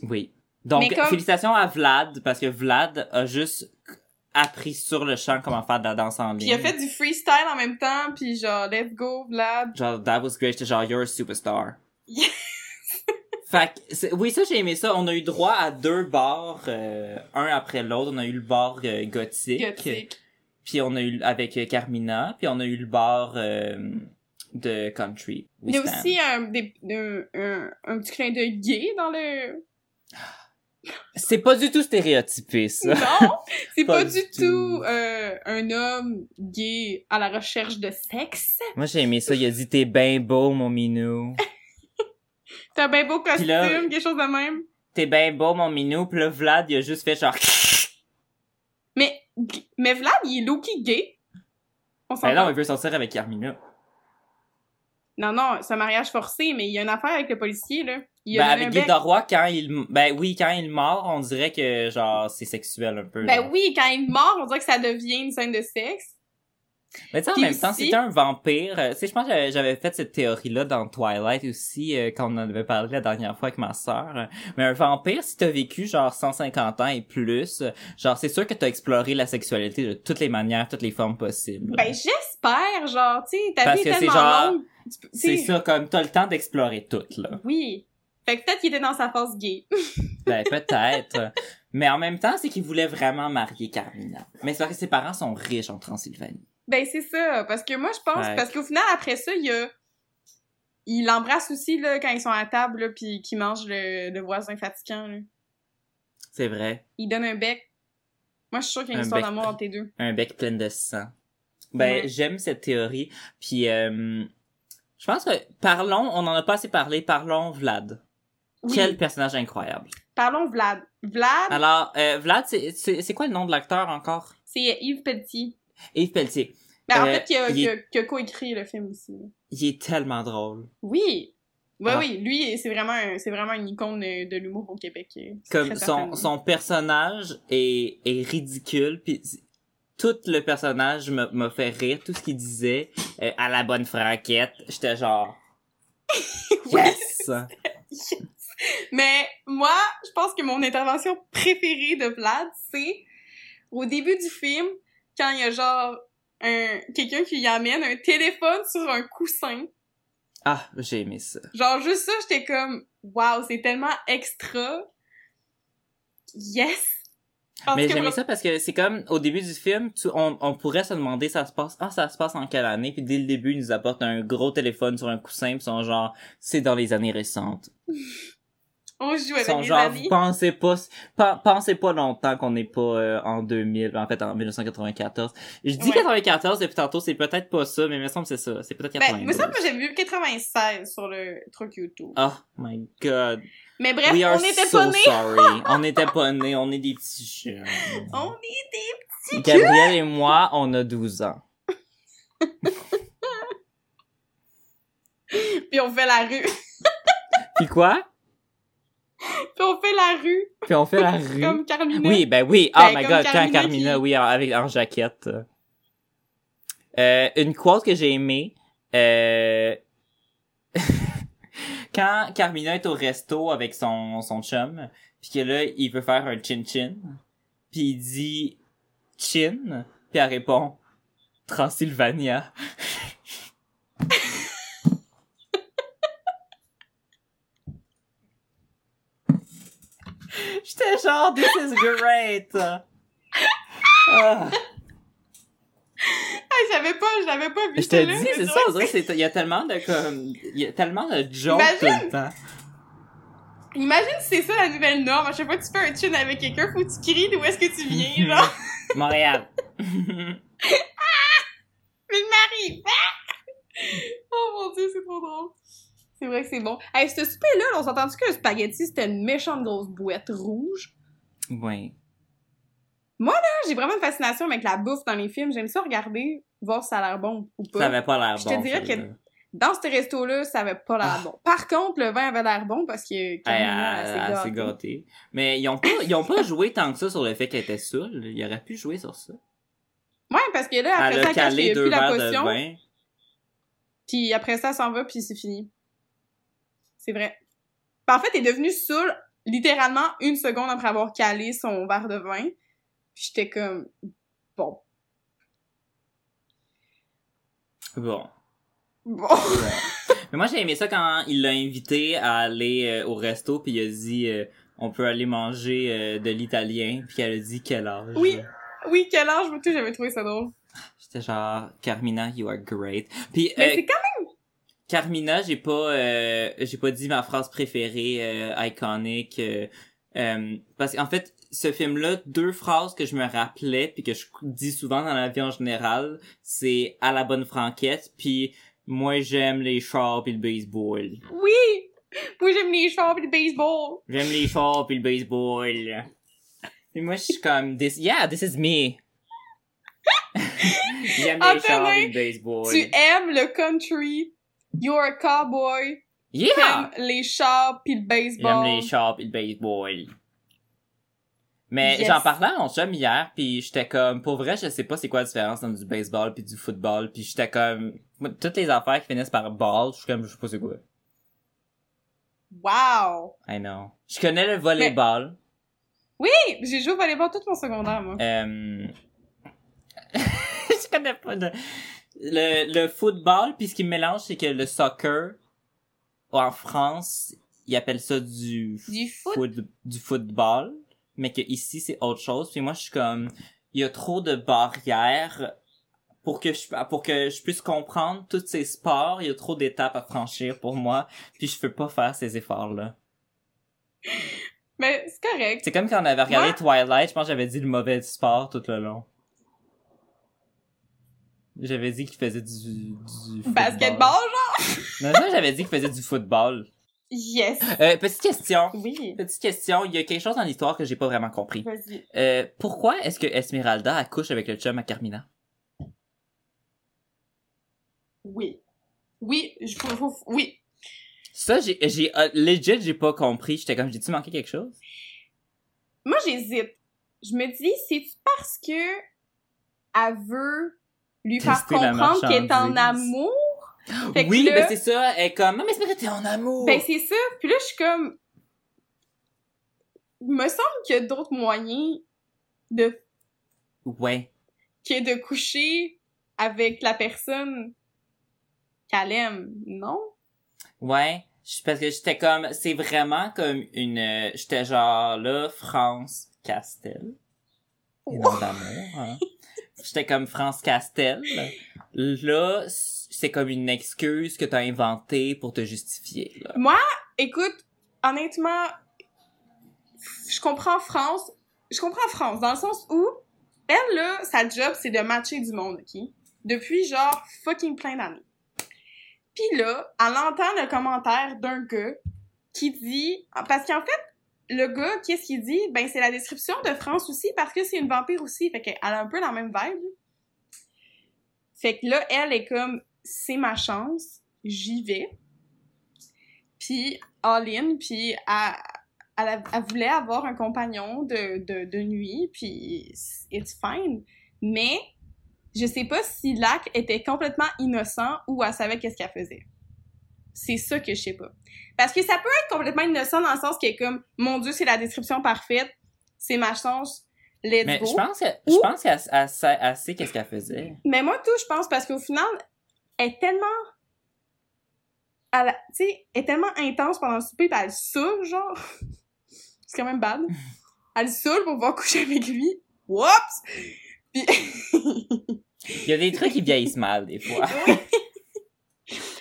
oui donc comme- félicitations à Vlad parce que Vlad a juste appris sur le champ comment faire de la danse en ligne Puis il a fait du freestyle en même temps, puis genre, let's go, Vlad. genre that was great genre you're a superstar Yes. Fait que, oui, ça, j'ai aimé ça. On a eu droit à deux bars, euh, un après l'autre. On a eu le bar euh, gothique, Gothique. puis on a eu avec euh, Carmina, puis on a eu le bar euh, de country. Il y a aussi un, des, un, un, petit clin d'œil gay dans le... C'est pas du tout stéréotypé, ça. Non! C'est Pas du tout. tout euh, un homme gay à la recherche de sexe. Moi, j'ai aimé ça. Il a dit, t'es ben beau, mon minou. T'as bien beau costume, là- quelque chose de même. T'es ben beau, mon minou. Puis là, Vlad, il a juste fait genre... Mais, mais Vlad, il est low-key gay. On s'en Ben non, il veut sortir avec Carmina. Non, non, c'est un mariage forcé, mais il y a une affaire avec le policier, là. Il Ben, avec Guy. Doroy, quand il... Ben oui, quand il mord, on dirait que, genre, c'est sexuel un peu. là. Ben oui, quand il mord, on dirait que ça devient une scène de sexe. Mais tu en même temps, aussi- c'était un vampire. euh, Tu sais, je pense que j'avais- fait cette théorie-là dans Twilight aussi, euh, quand on en avait parlé la dernière fois avec ma sœur. Mais un vampire, si t'as vécu genre 150 ans et plus, genre c'est sûr que t'as exploré la sexualité de toutes les manières, toutes les formes possibles. Ben j'espère, genre, tu sais, ta vie est tellement genre- longue. C'est ça, comme t'as le temps d'explorer tout, là. Oui. Fait que peut-être qu'il était dans sa phase gay. Ben, peut-être. Mais en même temps, c'est qu'il voulait vraiment marier Carmina. Mais c'est parce que ses parents sont riches en Transylvanie. Ben, c'est ça. Parce que moi, je pense, Ouais. parce qu'au final, après ça, il y a, il l'embrasse aussi, là, quand ils sont à table, là, pis qu'ils mangent le, le voisin fatigant, là. C'est vrai. Il donne un bec. Moi, je suis sûre qu'il y a une Un histoire d'amour entre les deux. Un bec plein de sang. Ben, Ouais. j'aime cette théorie. Puis, euh, je pense que, parlons, on en a pas assez parlé, parlons Vlad. Oui. Quel personnage incroyable. Parlons Vlad. Vlad, Alors, euh, Vlad, c'est- quoi le nom de l'acteur encore? c'est Yves Pelletier. Yves Pelletier. Ben, en Euh, fait, qui a, il a, coécrit le film aussi. Il est tellement drôle. Oui. Ouais, Ah. oui. Lui, c'est vraiment, c'est vraiment une icône de l'humour au Québec. euh, Comme son, personnage est, est ridicule, puis tout le personnage me- m'a fait rire, tout ce qu'il disait euh, à la bonne franquette, j'étais genre yes. Mais moi, je pense que mon intervention préférée de Vlad, c'est au début du film, quand il y a genre un quelqu'un qui y amène un téléphone sur un coussin. Ah, j'ai aimé ça. Genre juste ça, j'étais comme waouh, c'est tellement extra. Yes. Parce Mais j'aimais ça parce que c'est comme au début du film, tu- on, on pourrait se demander ça se passe ah ça se passe en quelle année? Puis dès le début ils nous apportent un gros téléphone sur un coussin puis sont genre c'est dans les années récentes. on joue avec les genre amis. pensez pas pen- pensez pas longtemps qu'on n'est pas euh, en 2000 en fait en 1994. Je dis Ouais. 94 depuis tantôt c'est peut-être pas ça mais il me semble que c'est ça, c'est peut-être Ben, 92. me semble que j'ai vu 96 sur le truc YouTube. Oh my god. Mais bref, We are on était so pas nés. sorry. on n'était pas nés, on est des petits jeunes. On est des Gabriel et moi, on a 12 ans. puis on fait la rue. Puis quoi? puis on fait la rue Puis on fait la rue. comme Carmina. Oui, ben oui. Oh Ben, my god, quand Carmina Carmina, qui- oui, en, avec, en jaquette. Euh, une quote que j'ai aimée, euh... quand Carmina est au resto avec son, son chum, puis que là, il veut faire un chin-chin, puis il dit chin, puis elle répond Transylvania. J'étais genre, this is great! Ah. Hey, j'avais pas, j'avais pas vu Je te dis, c'est ça, c'est- il y a tellement de comme, il y a tellement de jokes tout Imagine! le temps. Imagine si c'est ça la nouvelle norme. À chaque fois que tu fais un chin avec quelqu'un, faut que tu cries d'où est-ce que tu viens, là. Montréal. Mais Marie! oh mon dieu, c'est trop drôle. C'est vrai que c'est bon. Hey, ce souper-là, on s'est entendu que le spaghetti, c'était une méchante grosse bouette rouge? oui. J'ai vraiment une fascination avec la bouffe dans les films. J'aime ça regarder, voir si ça a l'air bon ou pas. Ça avait pas l'air Je bon. te dirais que dans ce resto-là, ça avait pas l'air Ah. bon. Par contre, le vin avait l'air bon parce que s'est s'est gâtée. gâtée. Mais ils ont pas, ils ont pas joué tant que ça sur le fait qu'elle était saoule. Ils auraient pu jouer sur ça. Ouais, parce que là, après Elle ça, quand il a deux plus la potion, vin. puis après ça, elle s'en va, puis c'est fini. C'est vrai. En fait, elle est devenue saoule littéralement une seconde après avoir calé son verre de vin. Puis j'étais comme, bon. Bon. Bon. Mais moi, j'ai aimé ça quand il l'a invité à aller euh, au resto, puis il a dit euh, on peut aller manger euh, de l'italien, puis elle a dit quel âge? Oui. oui, quel âge, moi, j'avais trouvé ça drôle. J'étais genre Carmina, you are great. Puis Mais c'est quand Carmina, j'ai pas euh, j'ai pas dit ma phrase préférée euh, iconique euh, euh, parce qu'en fait ce film là deux phrases que je me rappelais puis que je dis souvent dans la vie en général, c'est à la bonne franquette puis moi j'aime les chars puis le baseball. oui! Moi, j'aime les chars et le baseball. J'aime les chars puis le baseball. Et moi je suis comme this yeah, this is me. j'aime les chars puis le baseball. Tu aimes le country. You're a cowboy. Yeah! T'aimes les chars pis le baseball. J'aime les chars pis le baseball. Mais Yes. j'en parlais à mon chum hier, puis j'étais comme, pour vrai, je sais pas c'est quoi la différence entre du baseball puis du football, puis j'étais comme, toutes les affaires qui finissent par ball, je suis comme, je sais pas c'est quoi. Wow! I know. Je connais le volleyball. Oui! J'ai joué au volleyball tout mon secondaire, moi. Euh... je connais pas de... le, le football, puis ce qui me mélange, c'est que le soccer, en France, ils appellent ça du, Du foot? foot- du football, mais que ici c'est autre chose. Puis moi, je suis comme, il y a trop de barrières pour que je, pour que je puisse comprendre tous ces sports. Il y a trop d'étapes à franchir pour moi, puis je peux pas faire ces efforts-là. Mais c'est correct. C'est comme quand on avait regardé Moi- Twilight, je pense que j'avais dit le mauvais sport tout le long. J'avais dit qu'il faisait du, du football. Basketball, genre? Non, non, j'avais dit qu'il faisait du football. Yes. Euh, petite question. Oui. Petite question. Il y a quelque chose dans l'histoire que j'ai pas vraiment compris. Vas-y. Euh, pourquoi est-ce que Esmeralda accouche avec le chum à Carmina? Oui. Oui, je oui. Ça, j'ai, j'ai, euh, legit, j'ai pas compris. J'étais comme, j'ai-tu manqué quelque chose? Moi, j'hésite. Je me dis, c'est parce que elle veut lui faire comprendre qu'elle est en amour? Fait que oui, là- ben c'est ça. Elle est comme, non, mais c'est vrai que t'es en amour. Ben, c'est ça. Puis là, je suis comme... Il me semble qu'il y a d'autres moyens de ouais. que de coucher avec la personne qu'elle aime, non? Ouais. Parce que j'étais comme, c'est vraiment comme une, j'étais genre là, France Castel. Et non d'amour, hein. J'étais comme France Castel. Là, c'est comme une excuse que t'as inventée pour te justifier, là. Moi, écoute, honnêtement, je comprends France. Je comprends France dans le sens où elle, là, sa job, c'est de matcher du monde, OK? Depuis genre fucking plein d'années. Puis là, elle entend le commentaire d'un gars qui dit... Parce qu'en fait, le gars, qu'est-ce qu'il dit? Ben, c'est la description de France aussi parce que c'est une vampire aussi. Fait qu'elle a un peu la même vibe. Fait que là, elle est comme, c'est ma chance, j'y vais. Puis, all-in, puis elle, elle, voulait avoir un compagnon de nuit, puis it's fine. Mais, je sais pas si Lac était complètement innocent ou elle savait qu'est-ce qu'elle faisait. C'est ça que je sais pas. Parce que ça peut être complètement innocent dans le sens qu'elle est comme, mon dieu, c'est la description parfaite, c'est ma chance, let's Mais go. je pense que, Ou- je pense qu'elle elle sait- qu'est-ce qu'elle faisait. Mais moi, tout, je pense, parce qu'au final, elle est tellement... Elle, a- tu sais, elle est tellement intense pendant le souper, pis elle saoule, genre. C'est quand même bad. Elle saoule pour pouvoir coucher avec lui. Whoops! Puis... Il y a des trucs qui vieillissent mal, des fois.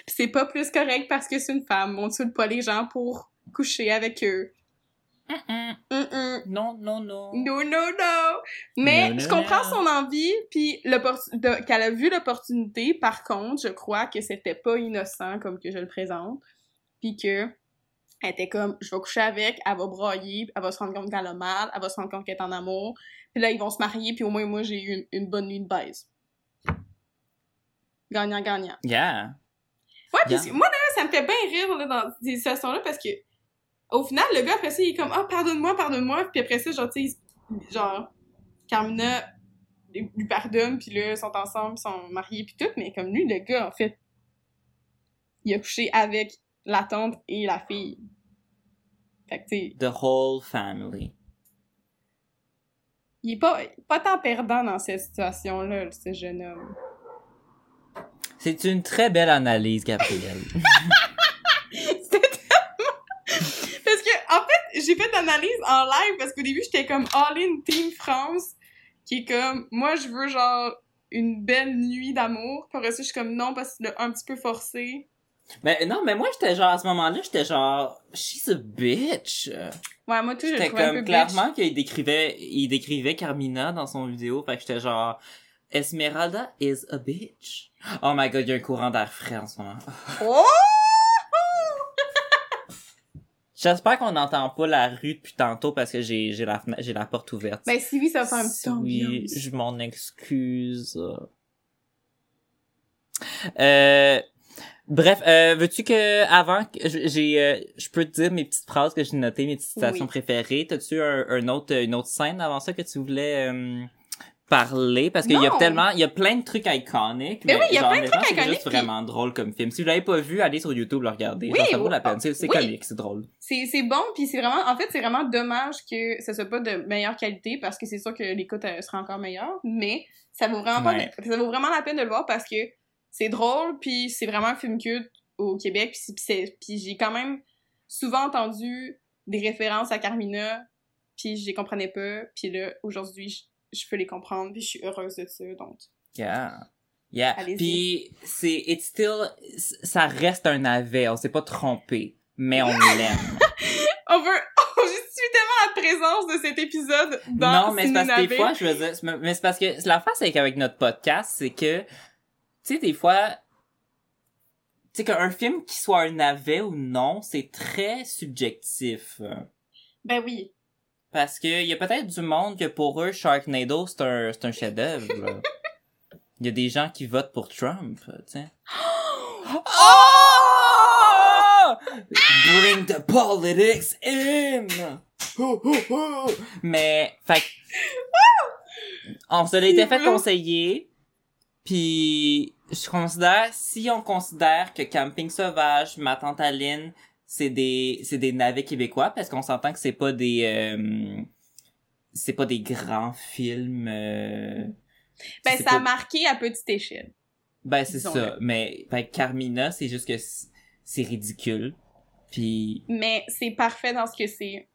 Pis c'est pas plus correct parce que c'est une femme. On saoule pas les gens pour coucher avec eux. Mm-mm. Mm-mm. Non, non, non. No, no, no! Mais je comprends son envie, puis qu'elle a vu l'opportunité. Par contre, je crois que c'était pas innocent comme que je le présente. Puis que elle était comme, je vais coucher avec, elle va broyer, elle va se rendre compte qu'elle a mal, elle va se rendre compte qu'elle est en amour. Puis là, ils vont se marier, puis au moins, moi, j'ai eu une, une bonne nuit de baise. Gagnant-gagnant. Yeah. Ouais, Yeah. c'est- moi, là, ça me fait bien rire, là, dans ces situations-là, parce que, au final, le gars, après ça, il est comme, ah, pardonne-moi, pardonne-moi, puis après ça, genre, tu sais, genre, Carmina lui pardonne, puis là, ils sont ensemble, ils sont mariés, puis tout, mais comme lui, le gars, en fait, il a couché avec la tante et la fille. Fait que, tu sais, The whole family. il est pas, pas tant perdant dans cette situation-là, ce jeune homme. C'est une très belle analyse, Gabrielle. C'était tellement... Parce que, en fait, j'ai fait l'analyse en live parce qu'au début, j'étais comme all-in Team France, qui est comme, moi, je veux genre une belle nuit d'amour. Puis après ça, je suis comme non, parce que c'est un petit peu forcé. mais non, mais moi, j'étais genre, à ce moment-là, j'étais genre, she's a bitch. Ouais, moi, tout, J'étais trouvais un peu comme, clairement qu'il décrivait, il décrivait Carmina dans son vidéo, fait que j'étais genre, Esmeralda is a bitch. Oh my god, il y a un courant d'air frais en ce moment. Oh! J'espère qu'on n'entend pas la rue depuis tantôt parce que j'ai, j'ai la, j'ai la porte ouverte. Ben, si oui, ça faire un petit Oui, ambiance. je m'en excuse. Euh, bref, euh, veux-tu que avant j'ai, euh, je peux te dire mes petites phrases que j'ai notées, mes petites citations Oui. préférées. T'as-tu un, un autre, une autre scène avant ça que tu voulais euh, parler parce qu'il y a tellement, il y a plein de trucs iconiques. Mais oui, il y a genre, plein de trucs C'est juste iconiques, vraiment drôle comme film. Si vous l'avez pas vu, allez sur YouTube le regarder. Oui, Genre, ça vaut la peine. C'est, Oui. comique, c'est drôle. C'est, c'est bon, puis c'est vraiment, en fait, c'est vraiment dommage que ça soit pas de meilleure qualité parce que c'est sûr que l'écoute sera encore meilleure, mais ça vaut vraiment pas, ça vaut vraiment la peine de le voir parce que c'est drôle, puis c'est vraiment un film culte au Québec, puis, puis c'est- puis j'ai quand même souvent entendu des références à Carmina, puis je les comprenais pas, puis là, aujourd'hui, je, peux les comprendre, puis je suis heureuse de ça, donc... Yeah. Yeah. Puis c'est it's still ça reste un navet, on s'est pas trompé, mais on l'aime. On veut... On justifie tellement la présence de cet épisode dans non, mais c'est parce que des fois, je veux dire, mais c'est parce que la face avec avec notre podcast, c'est que tu sais des fois tu sais qu'un film qui soit un navet ou non, c'est très subjectif. Ben oui. Parce que y a peut-être du monde que pour eux Sharknado c'est un c'est un chef-d'œuvre. Il y a des gens qui votent pour Trump, tu sais. Oh! Bring the politics in. Mais fait on se l'était fait conseiller puis je considère si on considère que Camping sauvage, ma tante Aline, c'est des c'est des navets québécois parce qu'on s'entend que c'est pas des euh, c'est pas des grands films euh, Ben, ça a marqué à petite échelle. ben c'est ça. mais que Carmina c'est juste que c'est ridicule. Puis Mais c'est parfait dans ce que c'est.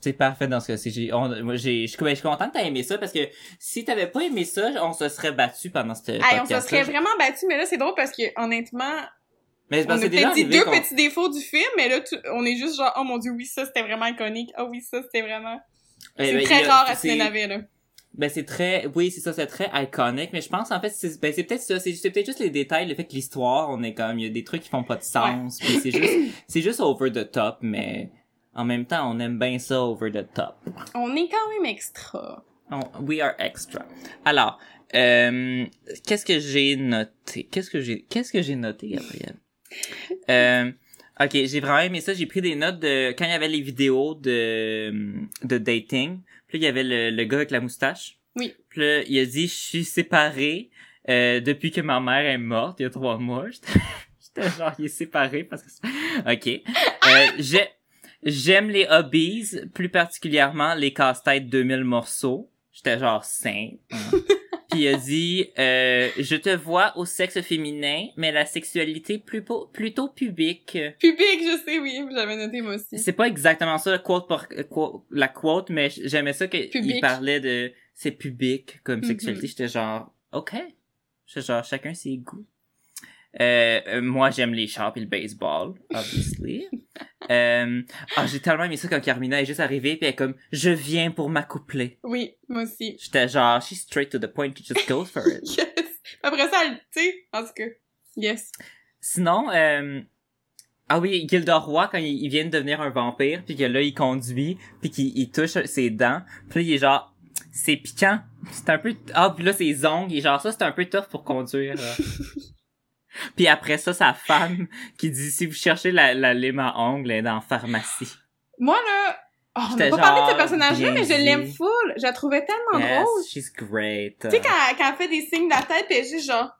c'est parfait dans ce que c'est. J'ai on- moi j'ai je suis je suis content que t'aies aimé ça parce que si t'avais pas aimé ça on se serait battu pendant ce Hey, on se serait vraiment battu, mais là, c'est drôle parce que, honnêtement, mais c'est on a déjà dit deux petits défauts du film, mais là, on est juste genre, oh mon dieu, oui, ça, c'était vraiment iconique. Oh oui, ça, c'était vraiment... C'est ben, très a- rare à c'est- Ciné-Navet, là. Ben c'est très, oui c'est ça, c'est très iconique, mais je pense en fait c'est, ben c'est peut-être ça, c'est, peut-être juste les détails, le fait que l'histoire, on est comme, il y a des trucs qui font pas de sens, puis c'est juste, c'est juste over the top, mais en même temps on aime bien ça over the top. On est quand même extra. On- we are extra. Alors, euh, qu'est-ce que j'ai noté, qu'est-ce que j'ai, qu'est-ce que j'ai noté Gabriel? euh, ok, j'ai vraiment aimé ça, j'ai pris des notes de quand il y avait les vidéos de de dating, puis il y avait le, le gars avec la moustache. Oui. Puis là, il a dit, je suis séparé euh, depuis que ma mère est morte il y a trois mois. J'étais genre, il est séparé parce que... Ok. Euh, j'ai- J'aime les hobbies, plus particulièrement les casse-têtes 2000 morceaux. J'étais genre sain. Puis il a dit, euh, je te vois au sexe féminin, mais la sexualité plutôt, plutôt pubique. Public, je sais, oui, j'avais noté moi aussi. C'est pas exactement ça, quote euh, quote- la quote, mais j'aimais ça qu'il parlait de c'est pubique comme Mhm. sexualité. J'étais genre, ok. J'étais genre, chacun ses goûts. Euh, euh, moi, j'aime les chars et le baseball, obviously. euh, ah, j'ai tellement aimé ça quand Carmina est juste arrivée puis elle est comme, je viens pour m'accoupler. Oui, moi aussi. J'étais genre, she's straight to the point, she just goes for it. Yes! Après ça, elle- tu sais, en tout cas, yes. Sinon, euh, ah oui, Gilderoy, quand il, vient de devenir un vampire, puis que là, il conduit, puis qu'il il touche ses dents, puis il est genre, c'est piquant. C'est un peu... Ah, puis là, ses ongles, est genre, ça, c'est un peu tough pour conduire. puis après ça, sa femme, qui dit, si vous cherchez la, la lime à ongles, elle est dans pharmacie. Moi, là, oh, on n'a pas parlé de ce personnage-là, mais je l'aime full. Je la trouvais tellement Yes, drôle. she's great. Tu sais, quand, quand elle fait des signes de la tête, pis elle est juste genre...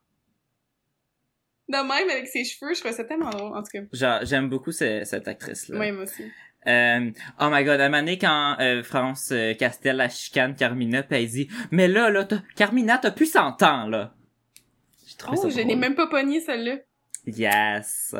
De même, avec ses cheveux, je trouvais ça tellement drôle, en tout cas. Genre, j'aime beaucoup ce- cette actrice-là. Oui, moi aussi. Euh, oh my god, à un moment donné, quand euh, France euh, Castel la chicane Carmina, pis elle dit « Mais là, là, t'as- Carmina, t'as plus 100 ans, là! » Oh, ça je drôle. même pas pogné, celle-là. Yes!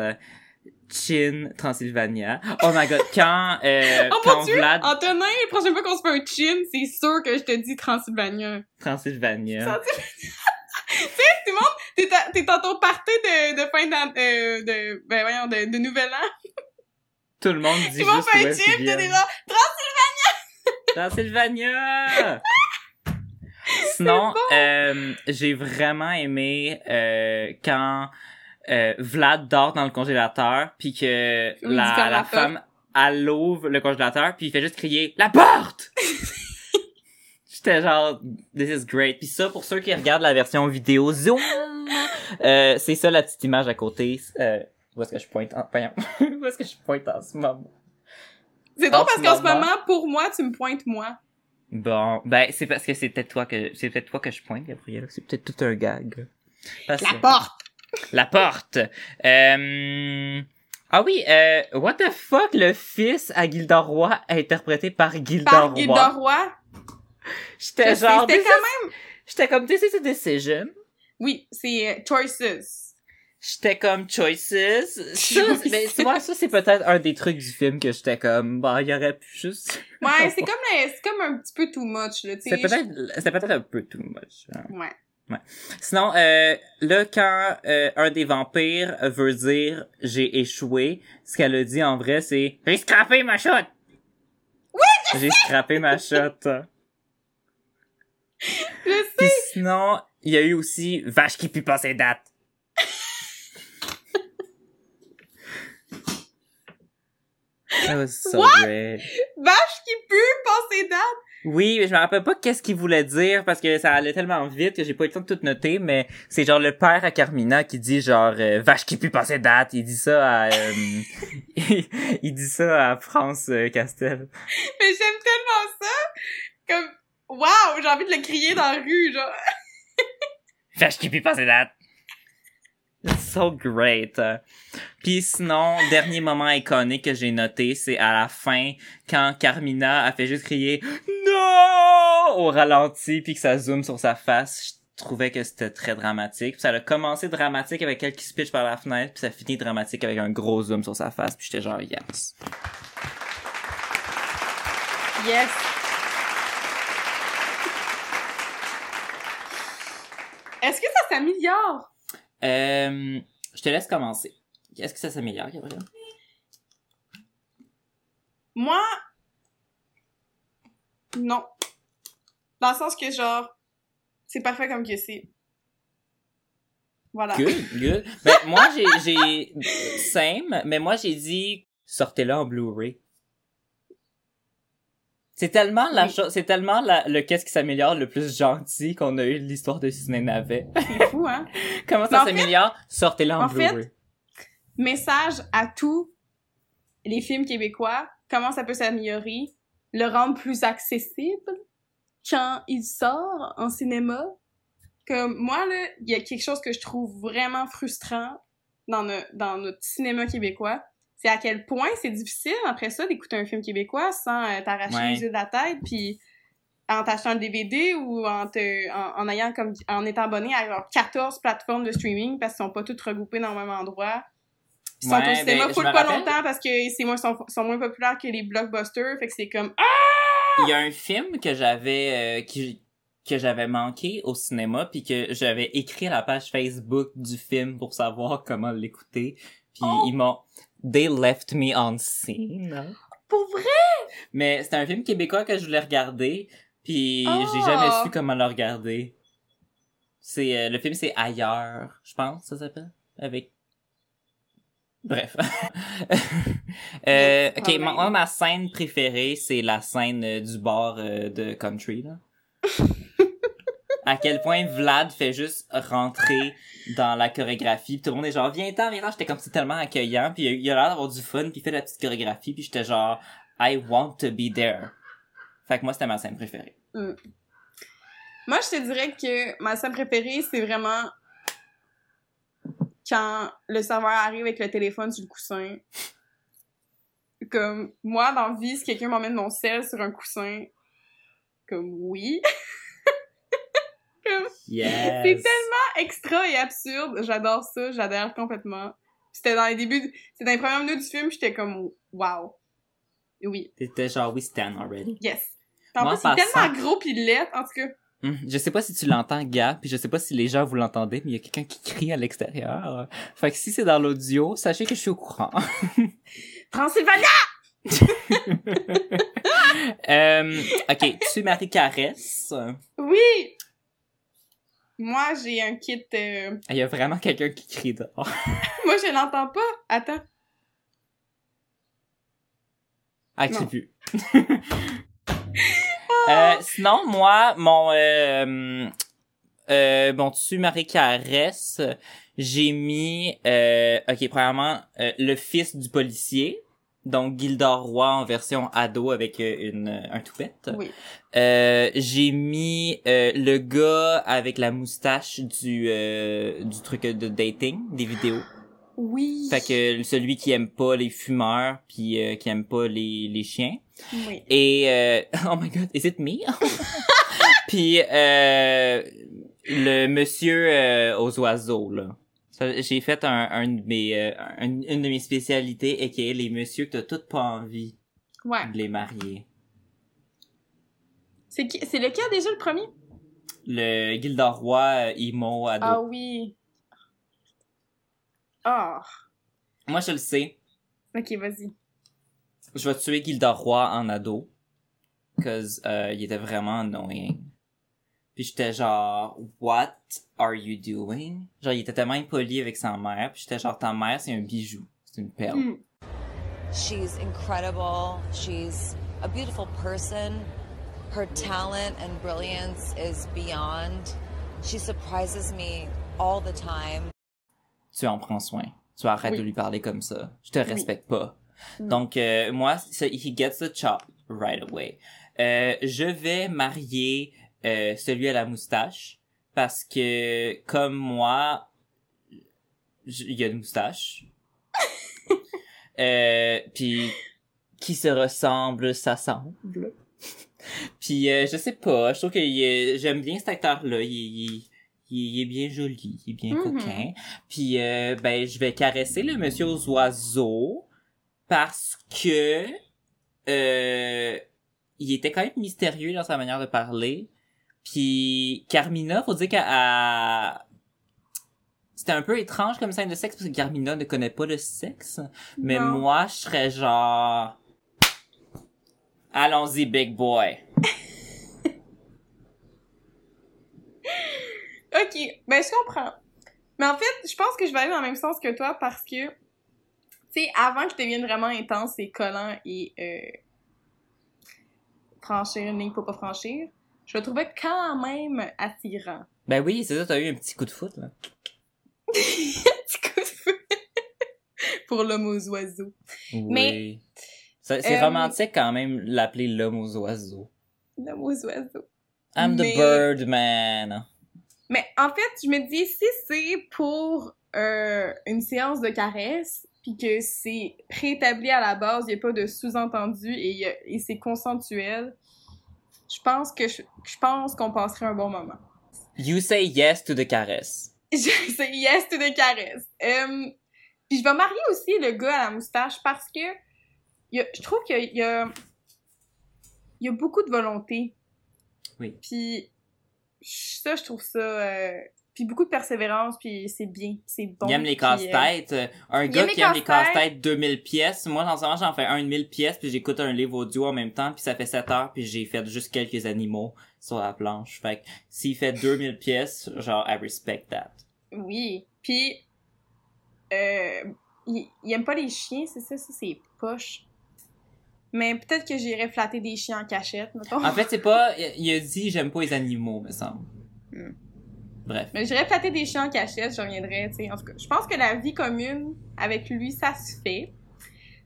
Chin, Transylvania. Oh my god, quand, euh, Oh quand mon dieu! Vlad, Antonin, la prochaine fois qu'on se fait un chin, c'est sûr que je te dis Transylvania. Transylvania. Transylvania. tu sais, tout le monde, t'es t'es dans ton party de, de fin d'an, euh, de, ben voyons, de, de nouvel an. Tout le monde dit vas juste faire où un est-ce chip, qu'ils t'es viennent. gens, Transylvania! Sinon, euh, j'ai vraiment aimé euh, quand euh, Vlad dort dans le congélateur, puis que la, la la femme elle ouvre le congélateur, puis il fait juste crier la porte. J'étais genre this is great. Puis ça pour ceux qui regardent la version vidéo Zoom, euh, c'est ça la petite image à côté. Euh, où est-ce que je pointe en... où est-ce que je pointe en ce moment? C'est drôle parce ce qu'en ce moment, pour moi, tu me pointes moi. Bon, ben c'est parce que c'est peut-être toi que c'est peut-être toi que je pointe, Gabriel. C'est peut-être tout un gag. Parce La porte! La porte. Euh... Ah oui, euh, what the fuck, le fils à Gilderoy interprété par Gilderoy. Par Gilderoy. J'étais genre, C'était this quand is- j'étais comme this is a decision. Oui, c'est euh, Choices. J'étais comme choices. Ça, ben, tu vois, ça c'est peut-être un des trucs du film que j'étais comme, bah, il y aurait pu juste. Ouais, c'est comme, c'est comme un petit peu too much, là, tu sais. C'est peut-être, c'est peut-être un peu too much. hein. Ouais. Sinon, euh, là, quand euh, un des vampires veut dire j'ai échoué, ce qu'elle a dit en vrai, c'est j'ai scrappé ma shot. Oui, j'ai scrappé ma shot. Je sais. Puis sinon, il y a eu aussi vache qui pue pas ses dates. That was so What? great. Vache qui pue, passer date. Oui, mais je me rappelle pas qu'est-ce qu'il voulait dire parce que ça allait tellement vite que j'ai pas eu le temps de tout noter, mais c'est genre le père à Carmina qui dit genre euh, vache qui pue passer date. Il dit ça à euh, il dit ça à France euh, Castel. Mais j'aime tellement ça. Comme, wow, j'ai envie de le crier dans la rue, genre. Vache qui pue passer date. So great. Puis sinon, dernier moment iconique que j'ai noté, c'est à la fin quand Carmina a fait juste crier non au ralenti puis que ça zoome sur sa face. Je trouvais que c'était très dramatique. Puis ça a commencé dramatique avec elle qui pitch par la fenêtre puis ça finit dramatique avec un gros zoom sur sa face puis j'étais genre yes. Yes. Est-ce que ça s'améliore? Euh, je te laisse commencer. Est-ce que ça s'améliore, Gabriel? Moi, non. Dans le sens que, genre, c'est parfait comme que c'est. Voilà. Good, good. Ben, moi, j'ai, j'ai, same, mais moi, j'ai dit, sortez-le en Blu-ray. C'est tellement la Oui. c'est tellement la- le qu'est-ce qui s'améliore le plus gentil qu'on a eu de l'histoire de Ciné Navet. C'est fou, hein? Comment ça s'améliore? Sortez-le en, en fait, Blu-ray. Message à tous les films québécois. Comment ça peut s'améliorer? Le rendre plus accessible quand il sort en cinéma. Comme moi, là, il y a quelque chose que je trouve vraiment frustrant dans notre cinéma québécois. C'est à quel point c'est difficile, après ça, d'écouter un film québécois sans euh, t'arracher Ouais. les yeux de la tête, puis en t'achetant un DVD ou en, te, en, en ayant comme en étant abonné à genre 14 plateformes de streaming parce qu'ils sont pas toutes regroupées dans le même endroit. Ils sont Ouais, au cinéma ben, pas rappelle. longtemps parce que c'est moins, sont, sont moins populaires que les blockbusters, fait que c'est comme ah! Il y a un film que j'avais, euh, qui, que j'avais manqué au cinéma puis que j'avais écrit à la page Facebook du film pour savoir comment l'écouter. Puis Oh! ils m'ont, they left me on scene. Pour vrai? Mais c'était un film québécois que je voulais regarder, puis Oh! j'ai jamais su comment le regarder. C'est euh, le film c'est ailleurs, je pense ça s'appelle avec Bref. euh, ok, ma- moi ma scène préférée c'est la scène euh, du bar euh, de country là. à quel point Vlad fait juste rentrer dans la chorégraphie, puis tout le monde est genre viens-t'en, viens-t'en, j'étais comme c'est tellement accueillant, puis il a- l'air d'avoir du fun, puis il fait la petite chorégraphie, puis j'étais genre I want to be there. Fait que moi c'était ma scène préférée. Moi, je te dirais que ma scène préférée, c'est vraiment quand le serveur arrive avec le téléphone sur le coussin. Comme, moi, dans vie, si quelqu'un m'emmène mon sel sur un coussin, comme oui. Yes. C'est tellement extra et absurde. J'adore ça, j'adhère complètement. C'était dans les débuts, c'était dans les premières minutes du film, j'étais comme, wow. Oui, T'étais genre we stand already. yes. En Moi, plus, il est passant- tellement gros pis laid, en tout cas. Hum, Je sais pas si tu l'entends, Gab, puis je sais pas si les gens vous l'entendez, mais il y a quelqu'un qui crie à l'extérieur. Fait que si c'est dans l'audio, sachez que je suis au courant. Transylvania! euh, ok, tu Marie Caresse. Oui! Moi, j'ai un kit. euh, Il y a vraiment quelqu'un qui crie dehors. Moi, je l'entends pas. Attends. Ah, Non. plus. Euh, sinon, moi, mon euh, euh, bon, tu Marie Caresse, j'ai mis euh, ok, premièrement, euh, le fils du policier, donc Gildor Roy en version ado avec euh, une un toupette. Oui. Euh, j'ai mis euh, le gars avec la moustache du euh, du truc de dating, des vidéos. Oui. Fait que celui qui aime pas les fumeurs puis euh, qui aime pas les les chiens. Oui. Et euh, oh my god, is it me? Puis euh, le monsieur euh, aux oiseaux là. J'ai fait un, un de mes, euh, un- une de mes spécialités, et qui est les messieurs que t'as toutes pas envie Ouais. de les marier. C'est qui, c'est lequel déjà le premier? Le Gilderoy, euh, emo, ado. Ah oui. Ah. Moi, je le sais. Ok, vas-y. Je vais tuer Gilderoy en ado. Cause, euh, il était vraiment annoying. Puis j'étais genre, what are you doing? Genre, il était tellement impoli avec sa mère. Puis j'étais genre, ta mère, c'est un bijou. C'est une perle. Hmm. She's incredible. She's a beautiful person. Her talent and brilliance is beyond. She surprises me all the time. Tu en prends soin. Tu arrêtes Oui. de lui parler comme ça. Je te respecte pas. Donc, euh, moi, ça, he gets the chop right away. Euh, je vais marier euh, celui à la moustache parce que, comme moi, il y a une moustache. euh, puis, qui se ressemble, s'assemble. puis, euh, je sais pas, je trouve que j'aime bien cet acteur-là. Il, il- il- il est bien joli, il est bien Mhm. coquin. Puis, euh, ben, je vais caresser le monsieur aux oiseaux parce que euh, il était quand même mystérieux dans sa manière de parler. Puis Carmina, faut dire qu'elle a- c'était un peu étrange comme scène de sexe parce que Carmina ne connaît pas le sexe. Mais Non. moi, je serais genre Allons-y, big boy. Ok, ben je comprends. Mais en fait, je pense que je vais aller dans le même sens que toi parce que, tu sais, avant qu'il devienne vraiment intense et collant et euh, franchir une ligne faut pas franchir, je le trouvais quand même attirant. Ben oui, c'est ça, t'as eu un petit coup de foot, là. Petit coup de feu. Pour l'homme aux oiseaux. Mais- Oui. Ça- C'est Euh, romantique quand même l'appeler l'homme aux oiseaux. L'homme aux oiseaux. I'm the Mais- bird man. Mais en fait, je me dis, si c'est pour euh, une séance de caresse, puis que c'est préétabli à la base, il n'y a pas de sous-entendu et, et c'est consensuel, je pense que je, je pense qu'on passerait un bon moment. You say yes to the caress. Je c'est yes to the caresse. Euh, puis je vais marier aussi le gars à la moustache parce que y a- je trouve qu'il y a, il y a beaucoup de volonté. Oui. Puis ça, je trouve ça... euh, puis beaucoup de persévérance, puis c'est bien, c'est bon. il aime les puis, euh, casse-têtes. Euh, Un il gars qui aime les casse-têtes. casse-têtes 2000 pièces. Moi, dans ce moment, j'en fais un de 1000 pièces, puis j'écoute un livre audio en même temps, puis ça fait 7 heures, puis j'ai fait juste quelques animaux sur la planche. Fait que s'il fait 2000 pièces, genre, I respect that. Oui. Puis, euh, il, il aime pas les chiens, c'est ça, ça c'est poche. Mais peut-être que j'irais flatter des chiens en cachette, mettons. En fait, c'est pas... Il a dit « j'aime pas les animaux », me semble. Hmm. Bref. Mais j'irais flatter des chiens en cachette, je reviendrais, tu sais. En tout cas, je pense que la vie commune avec lui, ça se fait.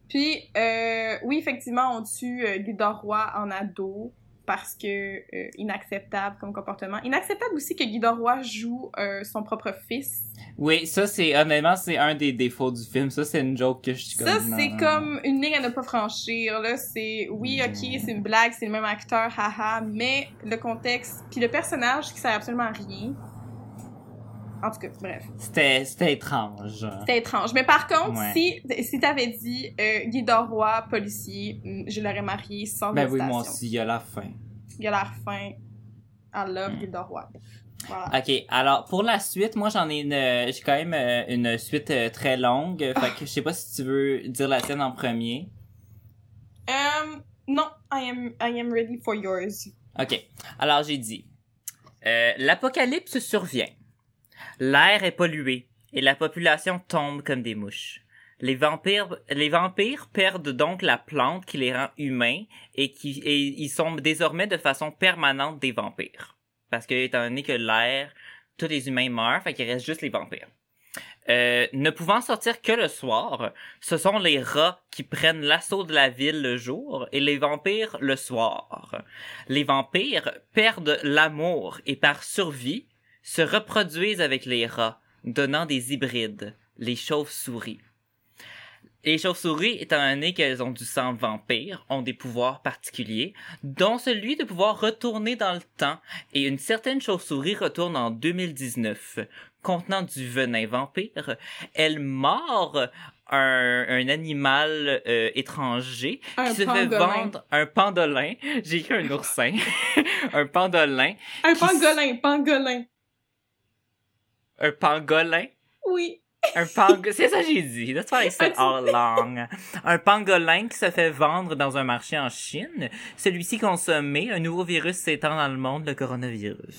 Puis, euh, oui, effectivement, on tue euh, Guido Roy en ado parce que euh, inacceptable comme comportement. Inacceptable aussi que Guido Roy joue euh, son propre fils. Oui, ça, c'est... Honnêtement, c'est un des défauts du film. Ça, c'est une joke que je suis Ça, comme... c'est non. comme une ligne à ne pas franchir. Là, c'est oui, ok, c'est une blague, c'est le même acteur, haha, mais le contexte, puis le personnage qui sert absolument à rien. En tout cas, bref, C'était étrange. c'était étrange. Mais par contre, Ouais. si si t'avais dit euh, Guy Roy, policier, mm, je l'aurais marié sans Ben oui, moi aussi, il y a la fin. Il a l'air fin. I love Mm. Guy Roy. Voilà. Ok, alors pour la suite, moi j'en ai une, euh, j'ai quand même euh, une suite euh, très longue, fait que je sais pas si tu veux dire la tienne en premier. Um, non, I am I am ready for yours. Ok, alors j'ai dit, euh, l'apocalypse survient, l'air est pollué et la population tombe comme des mouches. Les vampires, les vampires perdent donc la plante qui les rend humains et qui et ils sont désormais de façon permanente des vampires. Parce que étant donné que l'air, tous les humains meurent, fait qu'il reste juste les vampires. Euh, ne pouvant sortir que le soir, ce sont les rats qui prennent l'assaut de la ville le jour et les vampires le soir. Les vampires perdent l'amour et par survie se reproduisent avec les rats, donnant des hybrides, les chauves-souris. Les chauves-souris, étant donné qu'elles ont du sang vampire, ont des pouvoirs particuliers, dont celui de pouvoir retourner dans le temps, et une certaine chauve-souris retourne en 2019, contenant du venin vampire. Elle mord un, un animal euh, étranger Un qui se fait vendre un pandolin. J'ai écrit un oursin. un pandolin. Un pangolin, pangolin. Un pangolin? Oui. Un pangolin. C'est ça que j'ai dit. That's what I said all along. Un pangolin qui se fait vendre dans un marché en Chine. Celui-ci consommé, un nouveau virus s'étend dans le monde, le coronavirus.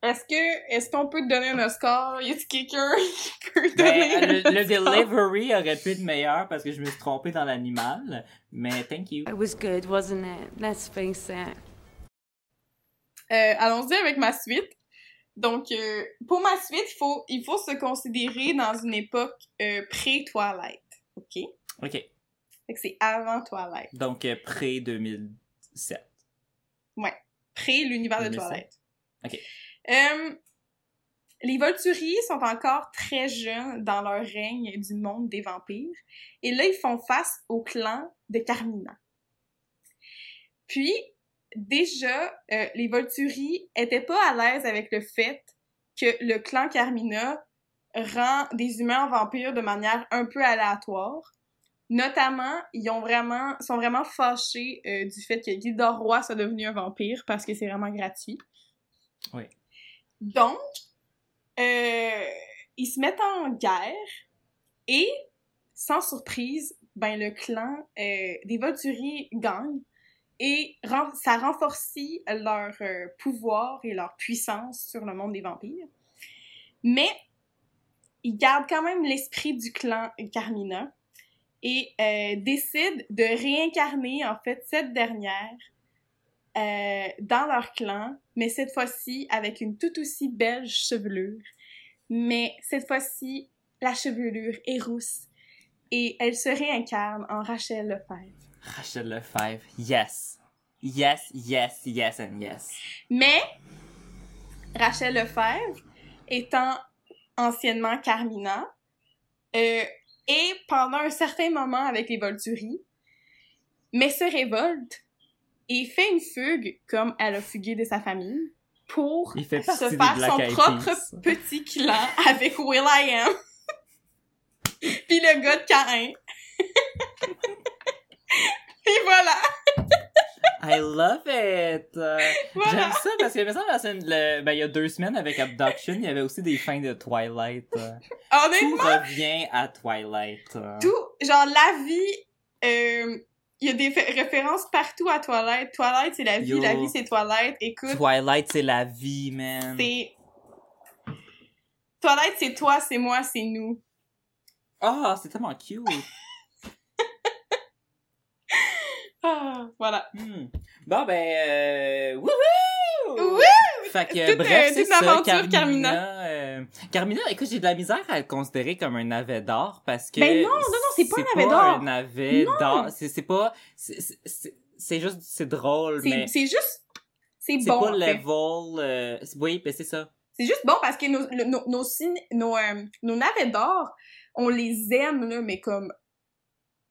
Est-ce que, est-ce qu'on peut te donner un Oscar? Y a-t-il quelqu'un qui peut donner Ben, le, un le Oscar? delivery aurait pu être meilleur parce que je me suis trompé dans l'animal. Mais thank you. It was good, wasn't it? Let's face it. Euh, allons-y avec ma suite. Donc, euh, pour ma suite, il faut, il faut se considérer dans une époque euh, pré-Twilight. OK? OK. Fait que c'est avant Twilight. Donc, euh, pré-2007. Ouais. Pré l'univers de 2007. Twilight. OK. Les Volturi sont encore très jeunes dans leur règne du monde des vampires. Et là, ils font face au clan de Carmina. Puis, déjà, euh, les Volturi étaient pas à l'aise avec le fait que le clan Carmina rend des humains en vampires de manière un peu aléatoire. Notamment, ils ont vraiment, sont vraiment fâchés euh, du fait que Gildor Roy soit devenu un vampire parce que c'est vraiment gratuit. Oui. Donc, euh, ils se mettent en guerre et, sans surprise, ben le clan euh, des Volturi gagne et ça renforcit leur euh, pouvoir et leur puissance sur le monde des vampires. Mais ils gardent quand même l'esprit du clan Carmina et euh, décident de réincarner en fait cette dernière euh, dans leur clan, mais cette fois-ci avec une tout aussi belle chevelure. Mais cette fois-ci, la chevelure est rousse et elle se réincarne en Rachel Lefebvre. Rachel Lefebvre. Yes. Yes, yes, yes and yes. Mais Rachel Lefebvre, étant anciennement Carmina, euh, et pendant un certain moment avec les Volturi, mais se révolte et fait une fugue comme elle a fugué de sa famille pour se faire son propre petit clan avec Will I Am. Puis le gars de Cain. Et voilà. I love it! Voilà. J'aime ça parce que, il me ben, il y a deux semaines avec Abduction, il y avait aussi des fins de Twilight. euh. Tout Honnêtement, revient à Twilight. tout, genre la vie, euh, il y a des références partout à Twilight. Twilight, c'est la vie, Yo. la vie, c'est Twilight. Écoute, Twilight, c'est la vie, man. c'est... Twilight, c'est toi, c'est moi, c'est nous. Ah, c'est tellement cute. Ah, voilà. Hmm. Bon, ben, euh, wouhou! Wouhou! Fait que, bref, c'est ça, l'aventure, Carmina. Carmina. euh, Carmina, écoute, j'ai de la misère à le considérer comme un navet d'or parce que... Ben non, non, non, c'est pas un navet d'or. un navet d'or. C'est c'est pas... c'est- c'est- C'est c'est juste... C'est drôle, C'est mais... c'est juste... C'est C'est bon, pas en fait. level... euh, oui, ben c'est ça. C'est juste bon parce que nos, nos, nos, signes- nos, euh, nos navets d'or, on les aime, là, mais comme...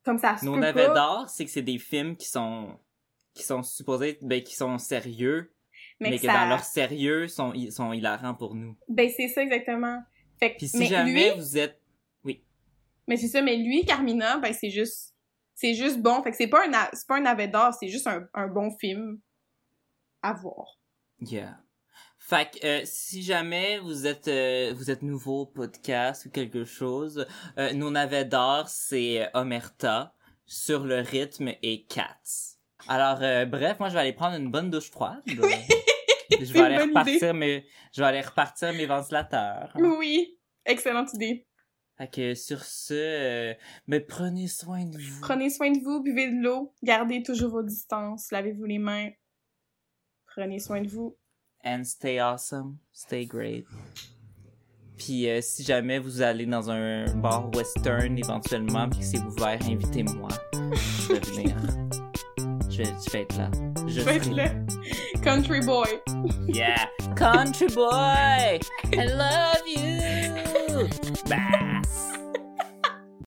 Comme ça se Nos peut navets pas. d'or, c'est que c'est des films qui sont... qui sont supposés... Ben, qui sont sérieux, mais, Mais, que que ça... dans leur sérieux, sont, ils sont hilarants pour nous. Ben, c'est ça, exactement. Fait que, Puis si mais jamais lui, vous êtes... Oui. mais c'est ça, mais lui, Carmina, ben, c'est juste, c'est juste bon. Fait que c'est pas un, c'est pas un navet d'or, c'est juste un, un bon film à voir. Yeah. Fait que euh, si jamais vous êtes euh, vous êtes nouveau au podcast ou quelque chose, euh, nos navets d'or c'est euh, Omerta sur le rythme et Cats. Alors euh, bref, moi je vais aller prendre une bonne douche froide. je vais aller repartir mes je vais aller repartir mes ventilateurs. Oui, excellente idée. Fait que sur ce, euh, mais prenez soin de vous. Prenez soin de vous, buvez de l'eau, gardez toujours vos distances, lavez-vous les mains. Prenez soin de vous. And stay awesome, stay great. Puis euh, si jamais vous allez dans un bar western éventuellement puis que c'est ouvert, invitez-moi. Je vais venir. Je vais, je vais être là. Je Je vais être là. Country boy. Yeah, country boy, I love you. Bass.